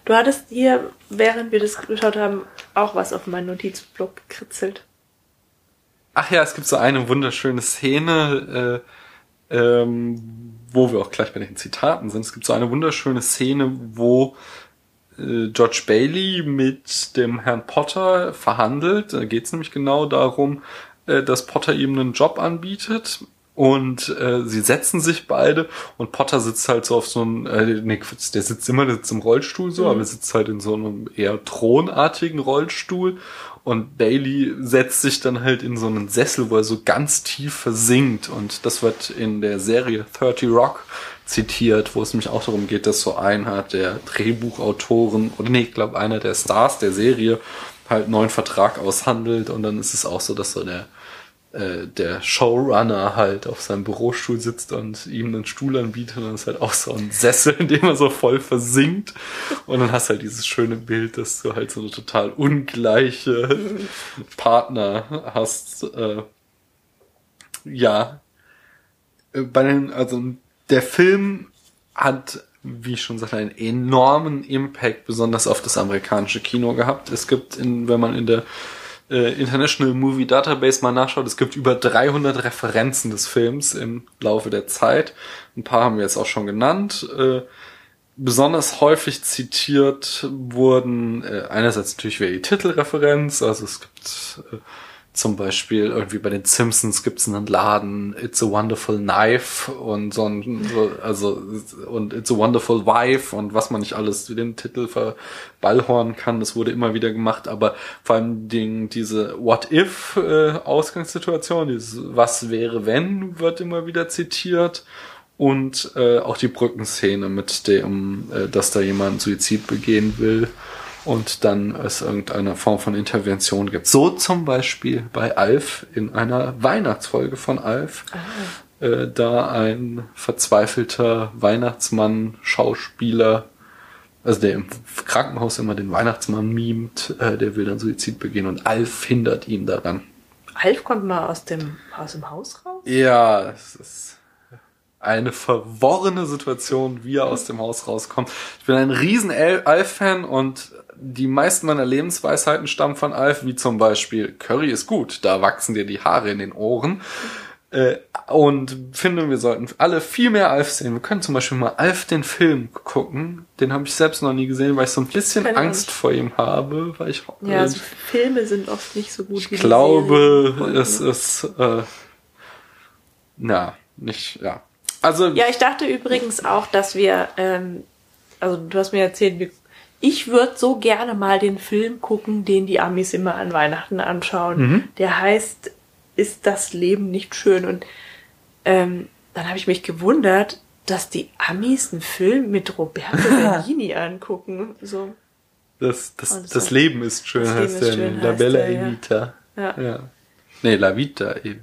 Du hattest hier, während wir das geschaut haben, auch was auf meinen Notizblock gekritzelt. Ach ja, es gibt so eine wunderschöne Szene, äh, ähm, wo wir auch gleich bei den Zitaten sind. Es gibt so eine wunderschöne Szene, wo äh, George Bailey mit dem Herrn Potter verhandelt. Da geht es nämlich genau darum, äh, dass Potter ihm einen Job anbietet. Und äh, sie setzen sich beide und Potter sitzt halt so auf so einem, äh, nee, der sitzt immer der sitzt im Rollstuhl so, aber er sitzt halt in so einem eher thronartigen Rollstuhl und Bailey setzt sich dann halt in so einen Sessel, wo er so ganz tief versinkt. Und das wird in der Serie 30 Rock zitiert, wo es nämlich auch darum geht, dass so einer der Drehbuchautoren, oder nee, ich glaube einer der Stars der Serie halt einen neuen Vertrag aushandelt. Und dann ist es auch so, dass so der äh, der Showrunner halt auf seinem Bürostuhl sitzt und ihm einen Stuhl anbietet und dann ist halt auch so ein Sessel, in dem er so voll versinkt und dann hast du halt dieses schöne Bild, dass du halt so eine total ungleiche Partner hast. Äh, ja, Äh, bei den, also der Film hat, wie ich schon sagte, einen enormen Impact, besonders auf das amerikanische Kino gehabt. Es gibt, in, wenn man in der äh, International Movie Database mal nachschaut, es gibt über 300 Referenzen des Films im Laufe der Zeit. Ein paar haben wir jetzt auch schon genannt. Äh, besonders häufig zitiert wurden äh, einerseits natürlich wieder die Titelreferenz, also es gibt äh, zum Beispiel irgendwie bei den Simpsons gibt's einen Laden, It's a Wonderful Knife und so ein, so, also und It's a Wonderful Wife und was man nicht alles den Titel verballhornen kann, das wurde immer wieder gemacht, aber vor allem Ding, diese What if äh, Ausgangssituation, dieses Was wäre wenn wird immer wieder zitiert und äh, auch die Brückenszene mit dem, äh, dass da jemand Suizid begehen will und dann es irgendeine Form von Intervention gibt. So zum Beispiel bei Alf in einer Weihnachtsfolge von Alf, äh, da ein verzweifelter Weihnachtsmann, Schauspieler, also der im Krankenhaus immer den Weihnachtsmann mimt, äh, der will dann Suizid begehen und Alf hindert ihn daran. Alf kommt mal aus dem, aus dem Haus raus? Ja, es ist eine verworrene Situation, wie er aus dem Haus rauskommt. Ich bin ein riesen Alf-Fan und die meisten meiner Lebensweisheiten stammen von Alf, wie zum Beispiel Curry ist gut, da wachsen dir die Haare in den Ohren. Äh, und finde, wir sollten alle viel mehr Alf sehen. Wir können zum Beispiel mal Alf den Film gucken. Den habe ich selbst noch nie gesehen, weil ich so ein bisschen Keine. Angst vor ihm habe, weil ich Ja, äh, so Filme sind oft nicht so gut ich wie die glaube, Serien. es ist äh, na nicht ja. Also Ja, ich dachte übrigens auch, dass wir, ähm, also du hast mir erzählt, wir, ich würde so gerne mal den Film gucken, den die Amis immer an Weihnachten anschauen. Mhm. Der heißt, ist das Leben nicht schön? Und ähm, dann habe ich mich gewundert, dass die Amis einen Film mit Roberto Benigni angucken. So, Das, das, das das Leben ist schön, das Leben heißt ist der. schön La heißt Bella der. Evita. ja. Ja. Nee, La Vita e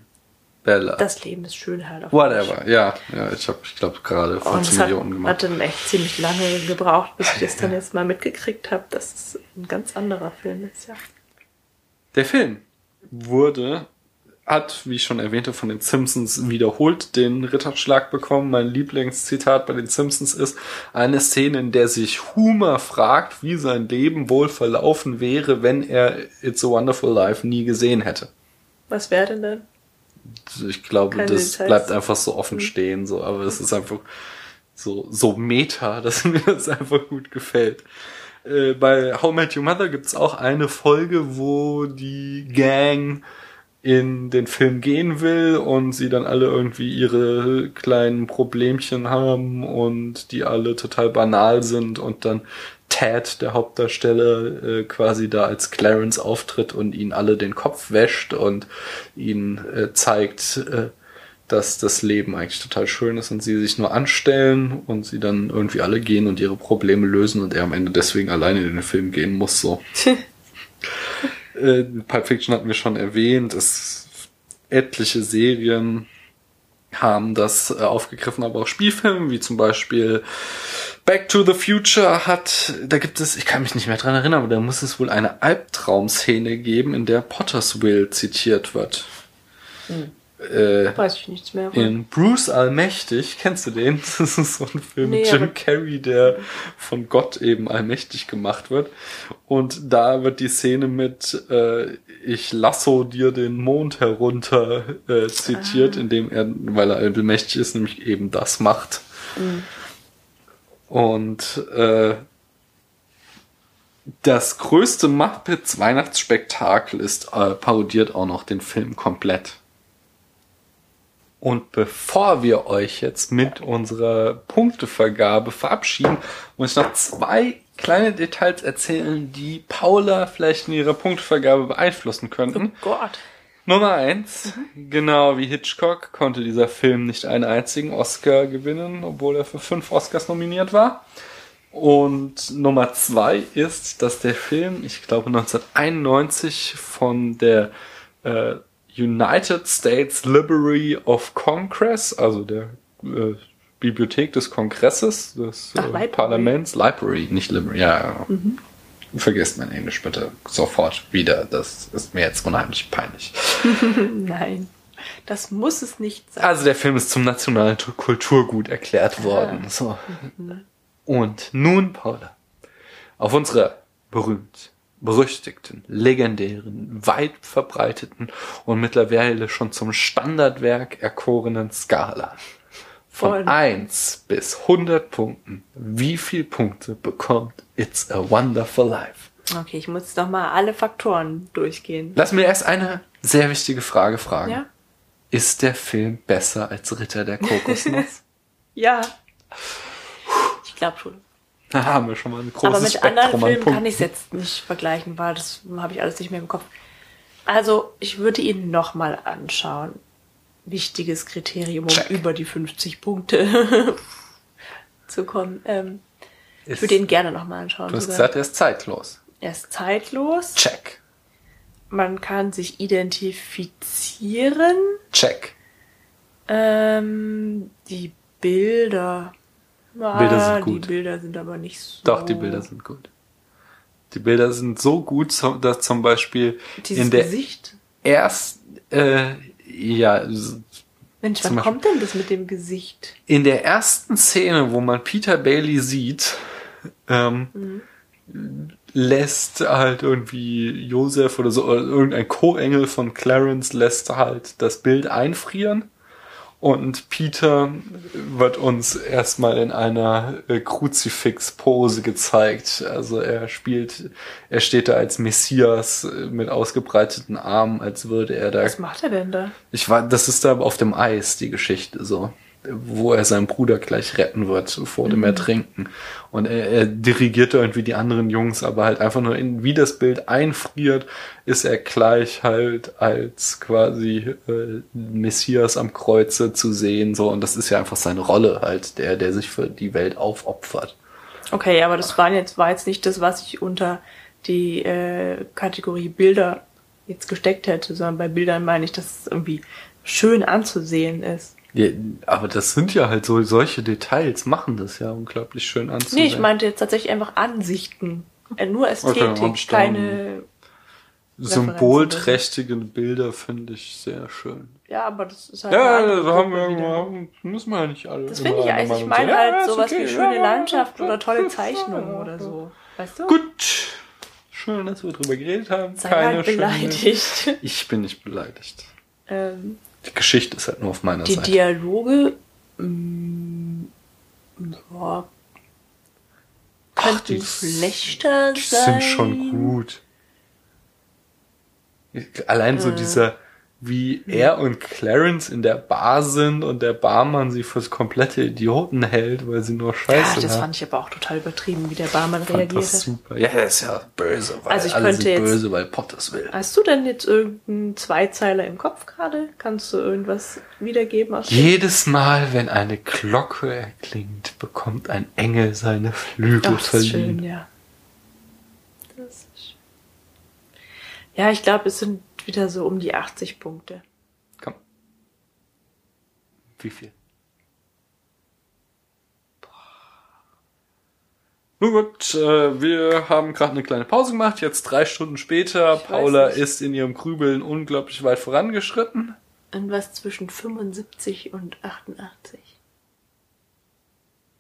Bella. Das Leben ist schön halt. Auf Whatever, ja. Ja, ich habe, ich glaube, gerade Und 14 es hat, Millionen gemacht. hat dann echt ziemlich lange gebraucht, bis ich das dann jetzt mal mitgekriegt habe, dass es ein ganz anderer Film ist, ja. Der Film wurde, hat, wie ich schon erwähnte, von den Simpsons wiederholt den Ritterschlag bekommen. Mein Lieblingszitat bei den Simpsons ist eine Szene, in der sich Homer fragt, wie sein Leben wohl verlaufen wäre, wenn er It's a Wonderful Life nie gesehen hätte. Was wäre denn dann? Ich glaube, Keine das Details. bleibt einfach so offen stehen, so, aber es ist einfach so, so meta, dass mir das einfach gut gefällt. Äh, bei How Met Your Mother gibt's auch eine Folge, wo die Gang in den Film gehen will und sie dann alle irgendwie ihre kleinen Problemchen haben und die alle total banal sind und dann Ted, der Hauptdarsteller, äh, quasi da als Clarence auftritt und ihnen alle den Kopf wäscht und ihnen äh, zeigt, äh, dass das Leben eigentlich total schön ist und sie sich nur anstellen und sie dann irgendwie alle gehen und ihre Probleme lösen und er am Ende deswegen alleine in den Film gehen muss, so. äh, Pulp Fiction hatten wir schon erwähnt. Es etliche Serien haben das äh, aufgegriffen, aber auch Spielfilme, wie zum Beispiel Back to the Future hat, da gibt es, ich kann mich nicht mehr dran erinnern, aber da muss es wohl eine Albtraumszene geben, in der Pottersville zitiert wird. Äh, Weiß ich nichts mehr. in Bruce Allmächtig, kennst du den? Das ist so ein Film mit Nee, Jim Carrey, der von Gott eben allmächtig gemacht wird. Und da wird die Szene mit äh, Ich lasso dir den Mond herunter äh, zitiert, indem er, weil er allmächtig ist, nämlich eben das macht. Und äh, das größte Muppets Weihnachtsspektakel ist äh, parodiert auch noch den Film komplett. Und bevor wir euch jetzt mit unserer Punktevergabe verabschieden, muss ich noch zwei kleine Details erzählen, die Paula vielleicht in ihrer Punktevergabe beeinflussen könnten. Oh Gott. Nummer eins, genau wie Hitchcock, konnte dieser Film nicht einen einzigen Oscar gewinnen, obwohl er für fünf Oscars nominiert war. Und Nummer zwei ist, dass der Film, ich glaube 1991 von der äh, United States Library of Congress, also der äh, Bibliothek des Kongresses, des Ach, äh. Parlaments, Library, nicht Library, ja, ja. Vergesst mein Englisch bitte sofort wieder, das ist mir jetzt unheimlich peinlich. Nein. Das muss es nicht sein. Also der Film ist zum nationalen Tu- Kulturgut erklärt worden. So. Und nun, Paula, auf unserer berühmt, berüchtigten, legendären, weit verbreiteten und mittlerweile schon zum Standardwerk erkorenen Skala. Von Von- 1 bis 100 Punkten. Wie viel Punkte bekommt It's a Wonderful Life? Okay, ich muss noch mal alle Faktoren durchgehen. Lass mir erst eine sehr wichtige Frage fragen. Ja? Ist der Film besser als Ritter der Kokosnuss? Ja. Ich glaube schon. Da haben wir schon mal ein großes Aber mit Spektrum anderen an Filmen kann Punkten. ich es jetzt nicht vergleichen, weil das habe ich alles nicht mehr im Kopf. Also, ich würde ihn noch mal anschauen. Wichtiges Kriterium, um Check. über die 50 Punkte zu kommen. Ähm, ich Ist- würde ihn gerne noch mal anschauen. Du hast sogar. gesagt, er ist zeitlos. er ist zeitlos. Check. Man kann sich identifizieren. Check. Ähm, die Bilder. Ah, Bilder sind gut. Die Bilder sind aber nicht so. Doch, die Bilder sind gut. Die Bilder sind so gut, dass zum Beispiel Dieses in der Gesicht. erst äh, ja Mensch, wann Beispiel- kommt denn das mit dem Gesicht? in der ersten Szene, wo man Peter Bailey sieht, ähm, lässt halt irgendwie Joseph oder so oder irgendein Co-Engel von Clarence lässt halt das Bild einfrieren und Peter wird uns erstmal in einer äh, Kruzifix-Pose gezeigt. Also er spielt, er steht da als Messias äh, mit ausgebreiteten Armen, als würde er da Was macht er denn da? ich war, das ist da auf dem Eis, die Geschichte, so. Wo er seinen Bruder gleich retten wird vor dem Ertrinken. Und er, er dirigiert irgendwie die anderen Jungs, aber halt einfach nur in, wie das Bild einfriert, ist er gleich halt als quasi äh, Messias am Kreuze zu sehen, so. Und das ist ja einfach seine Rolle halt, der, der sich für die Welt aufopfert. Okay, aber das war jetzt, war jetzt nicht das, was ich unter die äh, Kategorie Bilder jetzt gesteckt hätte, sondern bei Bildern meine ich, dass es irgendwie schön anzusehen ist. Ja, aber das sind ja halt so, solche Details machen das ja unglaublich schön anzusehen. Nee, ich meinte jetzt tatsächlich einfach Ansichten. Äh, nur Ästhetik, Okay, ich keine. Symbolträchtige Bilder finde ich sehr schön. Ja, aber das ist halt. Ja, eine andere da haben wir irgendwann, müssen wir ja nicht alle. Das finde ich eigentlich. Ich Meinung meine halt Ja, ist sowas okay. wie schöne ja, oder tolle Zeichnungen ja, oder so. Weißt du? Gut. Schön, dass wir drüber geredet haben. Sei Keine halt schöne- beleidigt. Ich bin nicht beleidigt. ähm, Die Geschichte ist halt nur auf meiner die Seite. Dialoge. Mh, ja, Ach, könnten die- schlechter Die sein. sind schon gut. Allein so Äh. dieser, wie er und Clarence in der Bar sind und der Barmann sie fürs komplette Idioten hält, weil sie nur Ja, Scheiße das hat. fand ich aber auch total übertrieben, wie der Barmann reagiert das super. Ja, er ist ja böse, weil Also ich alle könnte sind jetzt- böse, weil Potters will. Hast du denn jetzt irgendeinen Zweizeiler im Kopf gerade? Kannst du irgendwas wiedergeben aus Jedes Mal, wenn eine Glocke erklingt, bekommt ein Engel seine Flügel Ach, das ist verliehen. schön, ja. Das ist schön. Ja, ich glaube, es sind wieder so um die 80 Punkte. Komm. Wie viel? Nun gut, äh, wir haben gerade eine kleine Pause gemacht, jetzt drei Stunden später. Ich Paula ist in ihrem Grübeln unglaublich weit vorangeschritten. Irgendwas zwischen 75 und 88.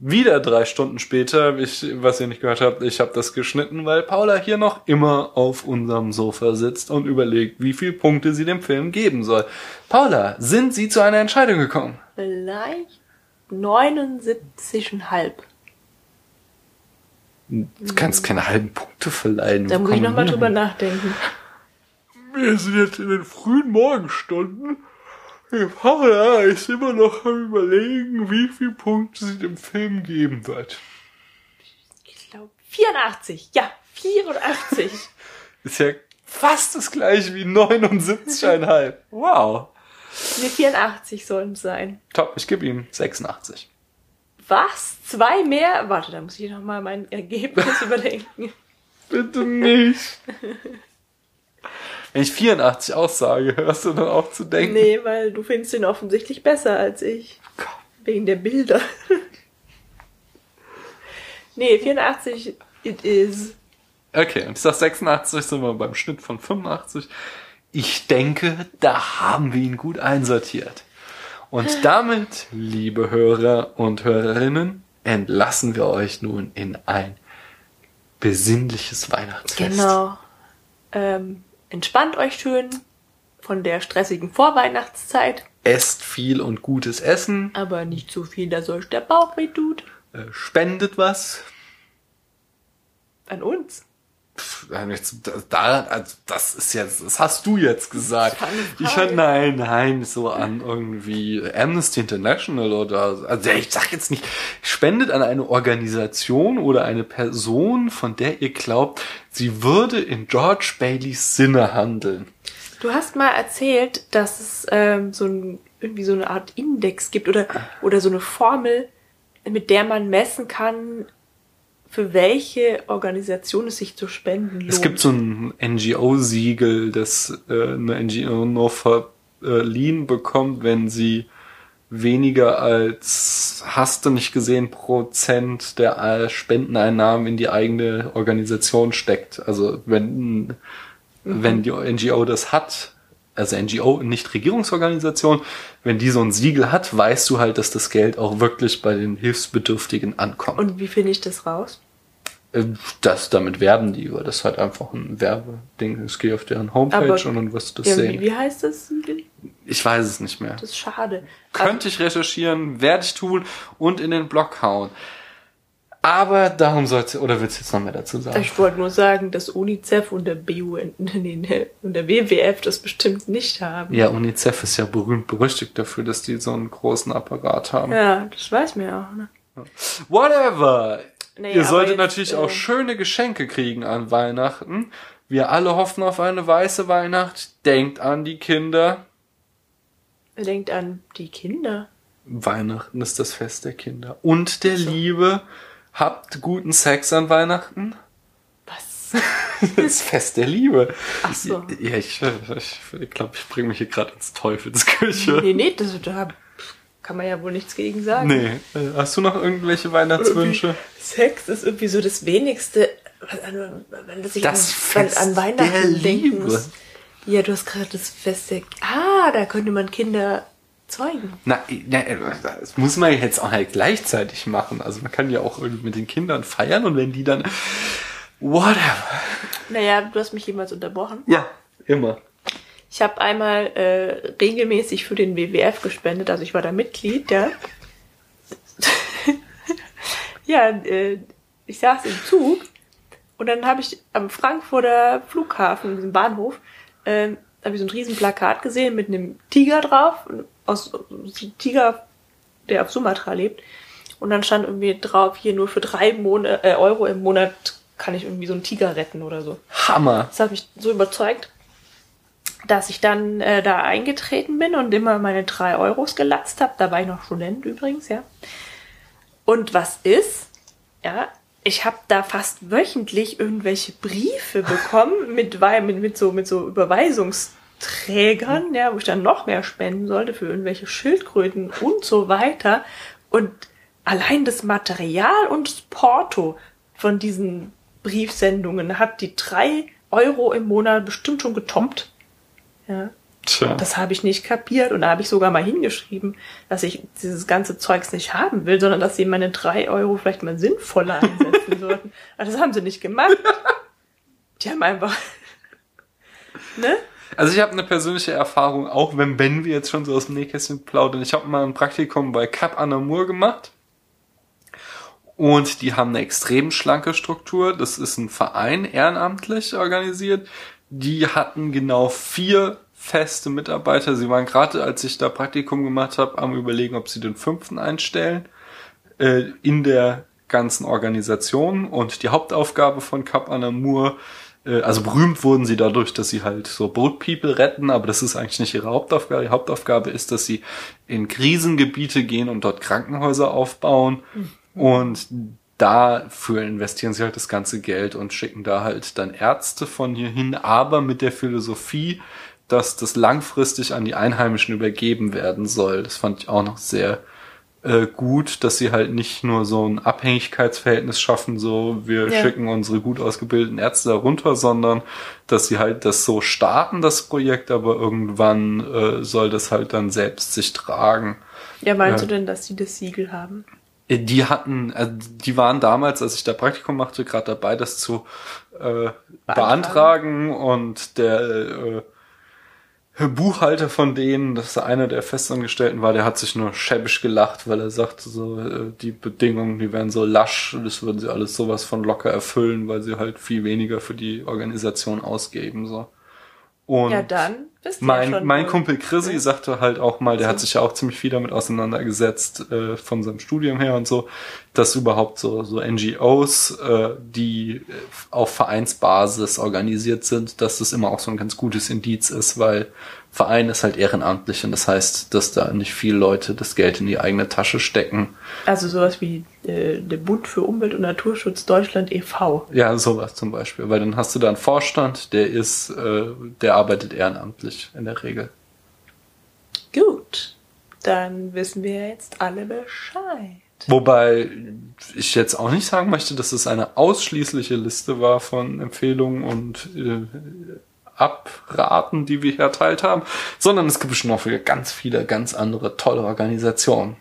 Wieder drei Stunden später, ich, was ihr nicht gehört habt, ich habe das geschnitten, weil Paula hier noch immer auf unserem Sofa sitzt und überlegt, wie viel Punkte sie dem Film geben soll. Paula, sind Sie zu einer Entscheidung gekommen? Vielleicht 79,5. Du kannst keine halben Punkte verleihen. Da muss ich nochmal drüber nachdenken. Wir sind jetzt in den frühen Morgenstunden. Die Paula ist immer noch am überlegen, wie viel Punkte sie dem Film geben wird. Ich glaube 84. Ja, 84. Ist ja fast das gleiche wie 79,5. Wow. Ne, 84 sollen es sein. Top, ich gebe ihm 86. Was? Zwei mehr? Warte, da muss ich nochmal mein Ergebnis überdenken. Bitte nicht. Wenn ich 84 aussage, hörst du dann auf zu denken? Nee, weil du findest ihn offensichtlich besser als ich. Wegen der Bilder. nee, 84 it is. Okay, und ich sag 86, sind wir beim Schnitt von 85. Ich denke, da haben wir ihn gut einsortiert. Und damit, liebe Hörer und Hörerinnen, entlassen wir euch nun in ein besinnliches Weihnachtsfest. Genau. Ähm, entspannt euch schön von der stressigen Vorweihnachtszeit, Esst viel und gutes Essen, aber nicht zu viel, dass euch der Bauch weh tut. äh, spendet was. An uns. Da, also das ist jetzt, das hast du jetzt gesagt. Ich hör, nein, nein, so an irgendwie Amnesty International oder, so. also ich sag jetzt nicht, spendet an eine Organisation oder eine Person, von der ihr glaubt, sie würde in George Baileys Sinne handeln. Du hast mal erzählt, dass es ähm, so ein, irgendwie so eine Art Index gibt oder, oder so eine Formel, mit der man messen kann, für welche Organisation es sich zu spenden lohnt. Es gibt so ein NGO-Siegel, das äh, eine NGO nur verliehen bekommt, wenn sie weniger als, hast du nicht gesehen, Prozent der äh, Spendeneinnahmen in die eigene Organisation steckt. Also wenn, wenn die NGO das hat, also NGO, nicht Regierungsorganisation, wenn die so ein Siegel hat, weißt du halt, dass das Geld auch wirklich bei den Hilfsbedürftigen ankommt. Und wie finde ich das raus? Äh, Das, damit werben die, weil das ist halt einfach ein Werbeding. Ich gehe auf deren Homepage Aber- und dann wirst du das Ja, sehen. wie, heißt das? Ich weiß es nicht mehr. Das ist schade. Könnte ich recherchieren, werde ich tun und in den Blog hauen. Aber darum sollte, oder willst du jetzt noch mehr dazu sagen? Ich wollte nur sagen, dass UNICEF und der BUN nee, und der WWF das bestimmt nicht haben. Ja, UNICEF ist ja berühmt berüchtigt dafür, dass die so einen großen Apparat haben. Ja, das weiß mir auch. Ne? Whatever. Nee, Ihr solltet jetzt, natürlich äh, auch schöne Geschenke kriegen an Weihnachten. Wir alle hoffen auf eine weiße Weihnacht. Denkt an die Kinder. Denkt an die Kinder. Weihnachten ist das Fest der Kinder. Und der Liebe. Habt guten Sex an Weihnachten. Was? Das Fest der Liebe. Ach so. Ja, ich, ich, ich glaube, ich bringe mich hier gerade ins Teufelsküche. Nee, nee, das, da kann man ja wohl nichts gegen sagen. Nee. Äh, Hast du noch irgendwelche Weihnachtswünsche? Sex ist irgendwie so das wenigste, an, an das ich Das an, Fest an Weihnachten denken muss. Ja, du hast gerade das Fest der... Ah, da könnte man Kinder zeugen. Na, na, das muss man jetzt auch halt gleichzeitig machen. Also man kann ja auch irgendwie mit den Kindern feiern und wenn die dann whatever. Naja, du hast mich jemals unterbrochen. Ja, immer. Ich habe einmal äh, regelmäßig für den WWF gespendet, also ich war da Mitglied, ja. ja, äh, ich saß im Zug und dann habe ich am Frankfurter Flughafen, diesem Bahnhof, ähm, habe ich so ein riesen Plakat gesehen mit einem Tiger drauf, aus so ein Tiger, der auf Sumatra lebt. Und dann stand irgendwie drauf, hier nur für drei Mon äh, Euro im Monat kann ich irgendwie so einen Tiger retten oder so. Hammer. Das hat mich so überzeugt, dass ich dann äh, da eingetreten bin und immer meine drei Euros gelatzt habe. Da war ich noch Student übrigens, ja. Und was ist? Ja, ich habe da fast wöchentlich irgendwelche Briefe bekommen mit, mit, mit so, mit so Überweisungsträgern, ja, wo ich dann noch mehr spenden sollte für irgendwelche Schildkröten und so weiter. Und allein das Material und das Porto von diesen Briefsendungen hat die drei Euro im Monat bestimmt schon getoppt. Ja. Tja. Das habe ich nicht kapiert und da habe ich sogar mal hingeschrieben, dass ich dieses ganze Zeugs nicht haben will, sondern dass sie meine drei Euro vielleicht mal sinnvoller einsetzen sollten. Aber das haben sie nicht gemacht. Die haben einfach, ne? Also ich habe eine persönliche Erfahrung, auch wenn, wenn wir jetzt schon so aus dem Nähkästchen plaudern. Ich habe mal ein Praktikum bei Cap Anamur gemacht. Und die haben eine extrem schlanke Struktur. Das ist ein Verein, ehrenamtlich organisiert. Die hatten genau vier feste Mitarbeiter. Sie waren gerade, als ich da Praktikum gemacht habe, am überlegen, ob sie den fünften einstellen äh, in der ganzen Organisation. Und die Hauptaufgabe von Cap Anamur äh, also berühmt wurden sie dadurch, dass sie halt so Boat People retten, aber das ist eigentlich nicht ihre Hauptaufgabe. Die Hauptaufgabe ist, dass sie in Krisengebiete gehen und dort Krankenhäuser aufbauen und dafür investieren sie halt das ganze Geld und schicken da halt dann Ärzte von hier hin, aber mit der Philosophie, dass das langfristig an die Einheimischen übergeben werden soll. Das fand ich auch noch sehr äh, gut, dass sie halt nicht nur so ein Abhängigkeitsverhältnis schaffen, so wir Ja. schicken unsere gut ausgebildeten Ärzte da runter, sondern dass sie halt das so starten, das Projekt, aber irgendwann äh, soll das halt dann selbst sich tragen. Ja, meinst Ja. du denn, dass die das Siegel haben? Äh, Die hatten, äh, die waren damals, als ich da Praktikum machte, gerade dabei, das zu äh, beantragen und der äh, Buchhalter von denen, das einer der Festangestellten war, der hat sich nur schäbisch gelacht, weil er sagte so, äh, die Bedingungen, die wären so lasch, das würden sie alles sowas von locker erfüllen, weil sie halt viel weniger für die Organisation ausgeben, so. Und ja, dann bist du ja mein, schon mein Kumpel Chrissy Ja. sagte halt auch mal, der hat sich ja auch ziemlich viel damit auseinandergesetzt, äh, von seinem Studium her und so, dass überhaupt so, so NGOs, äh, die auf Vereinsbasis organisiert sind, dass das immer auch so ein ganz gutes Indiz ist, weil Verein ist halt ehrenamtlich und das heißt, dass da nicht viele Leute das Geld in die eigene Tasche stecken. Also sowas wie äh, der Bund für Umwelt und Naturschutz Deutschland e.V. Ja, sowas zum Beispiel, weil dann hast du da einen Vorstand, der ist, äh, der arbeitet ehrenamtlich in der Regel. Gut, dann wissen wir jetzt alle Bescheid. Wobei ich jetzt auch nicht sagen möchte, dass es eine ausschließliche Liste war von Empfehlungen und äh, Abraten, die wir hier erteilt haben, sondern es gibt bestimmt noch wieder ganz viele ganz andere tolle Organisationen.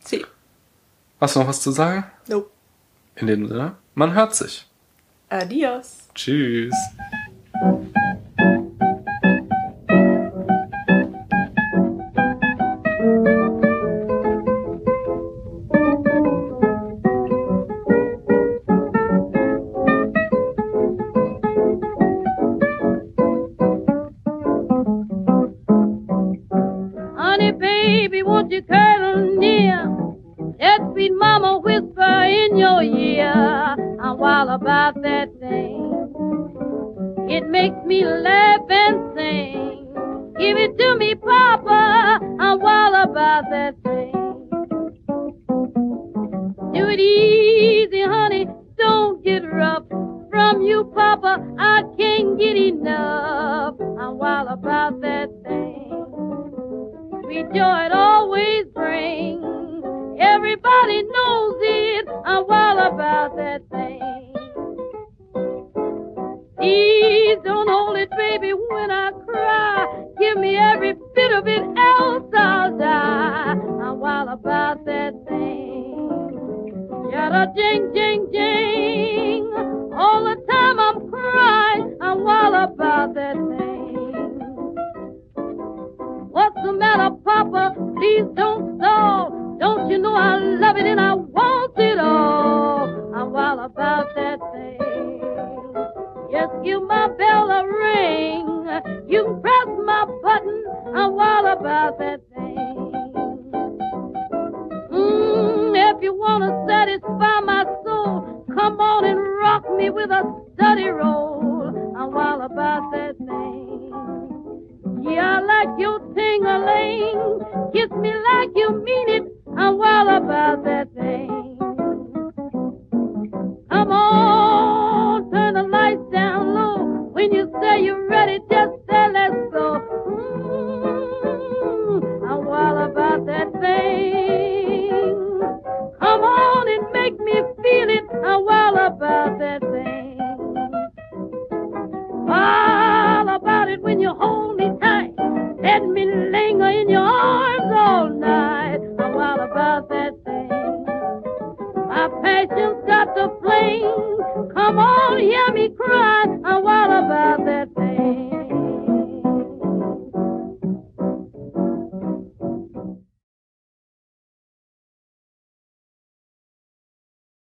Sie. Hast du noch was zu sagen? Nope. In dem Sinne, man hört sich. Adios. Tschüss.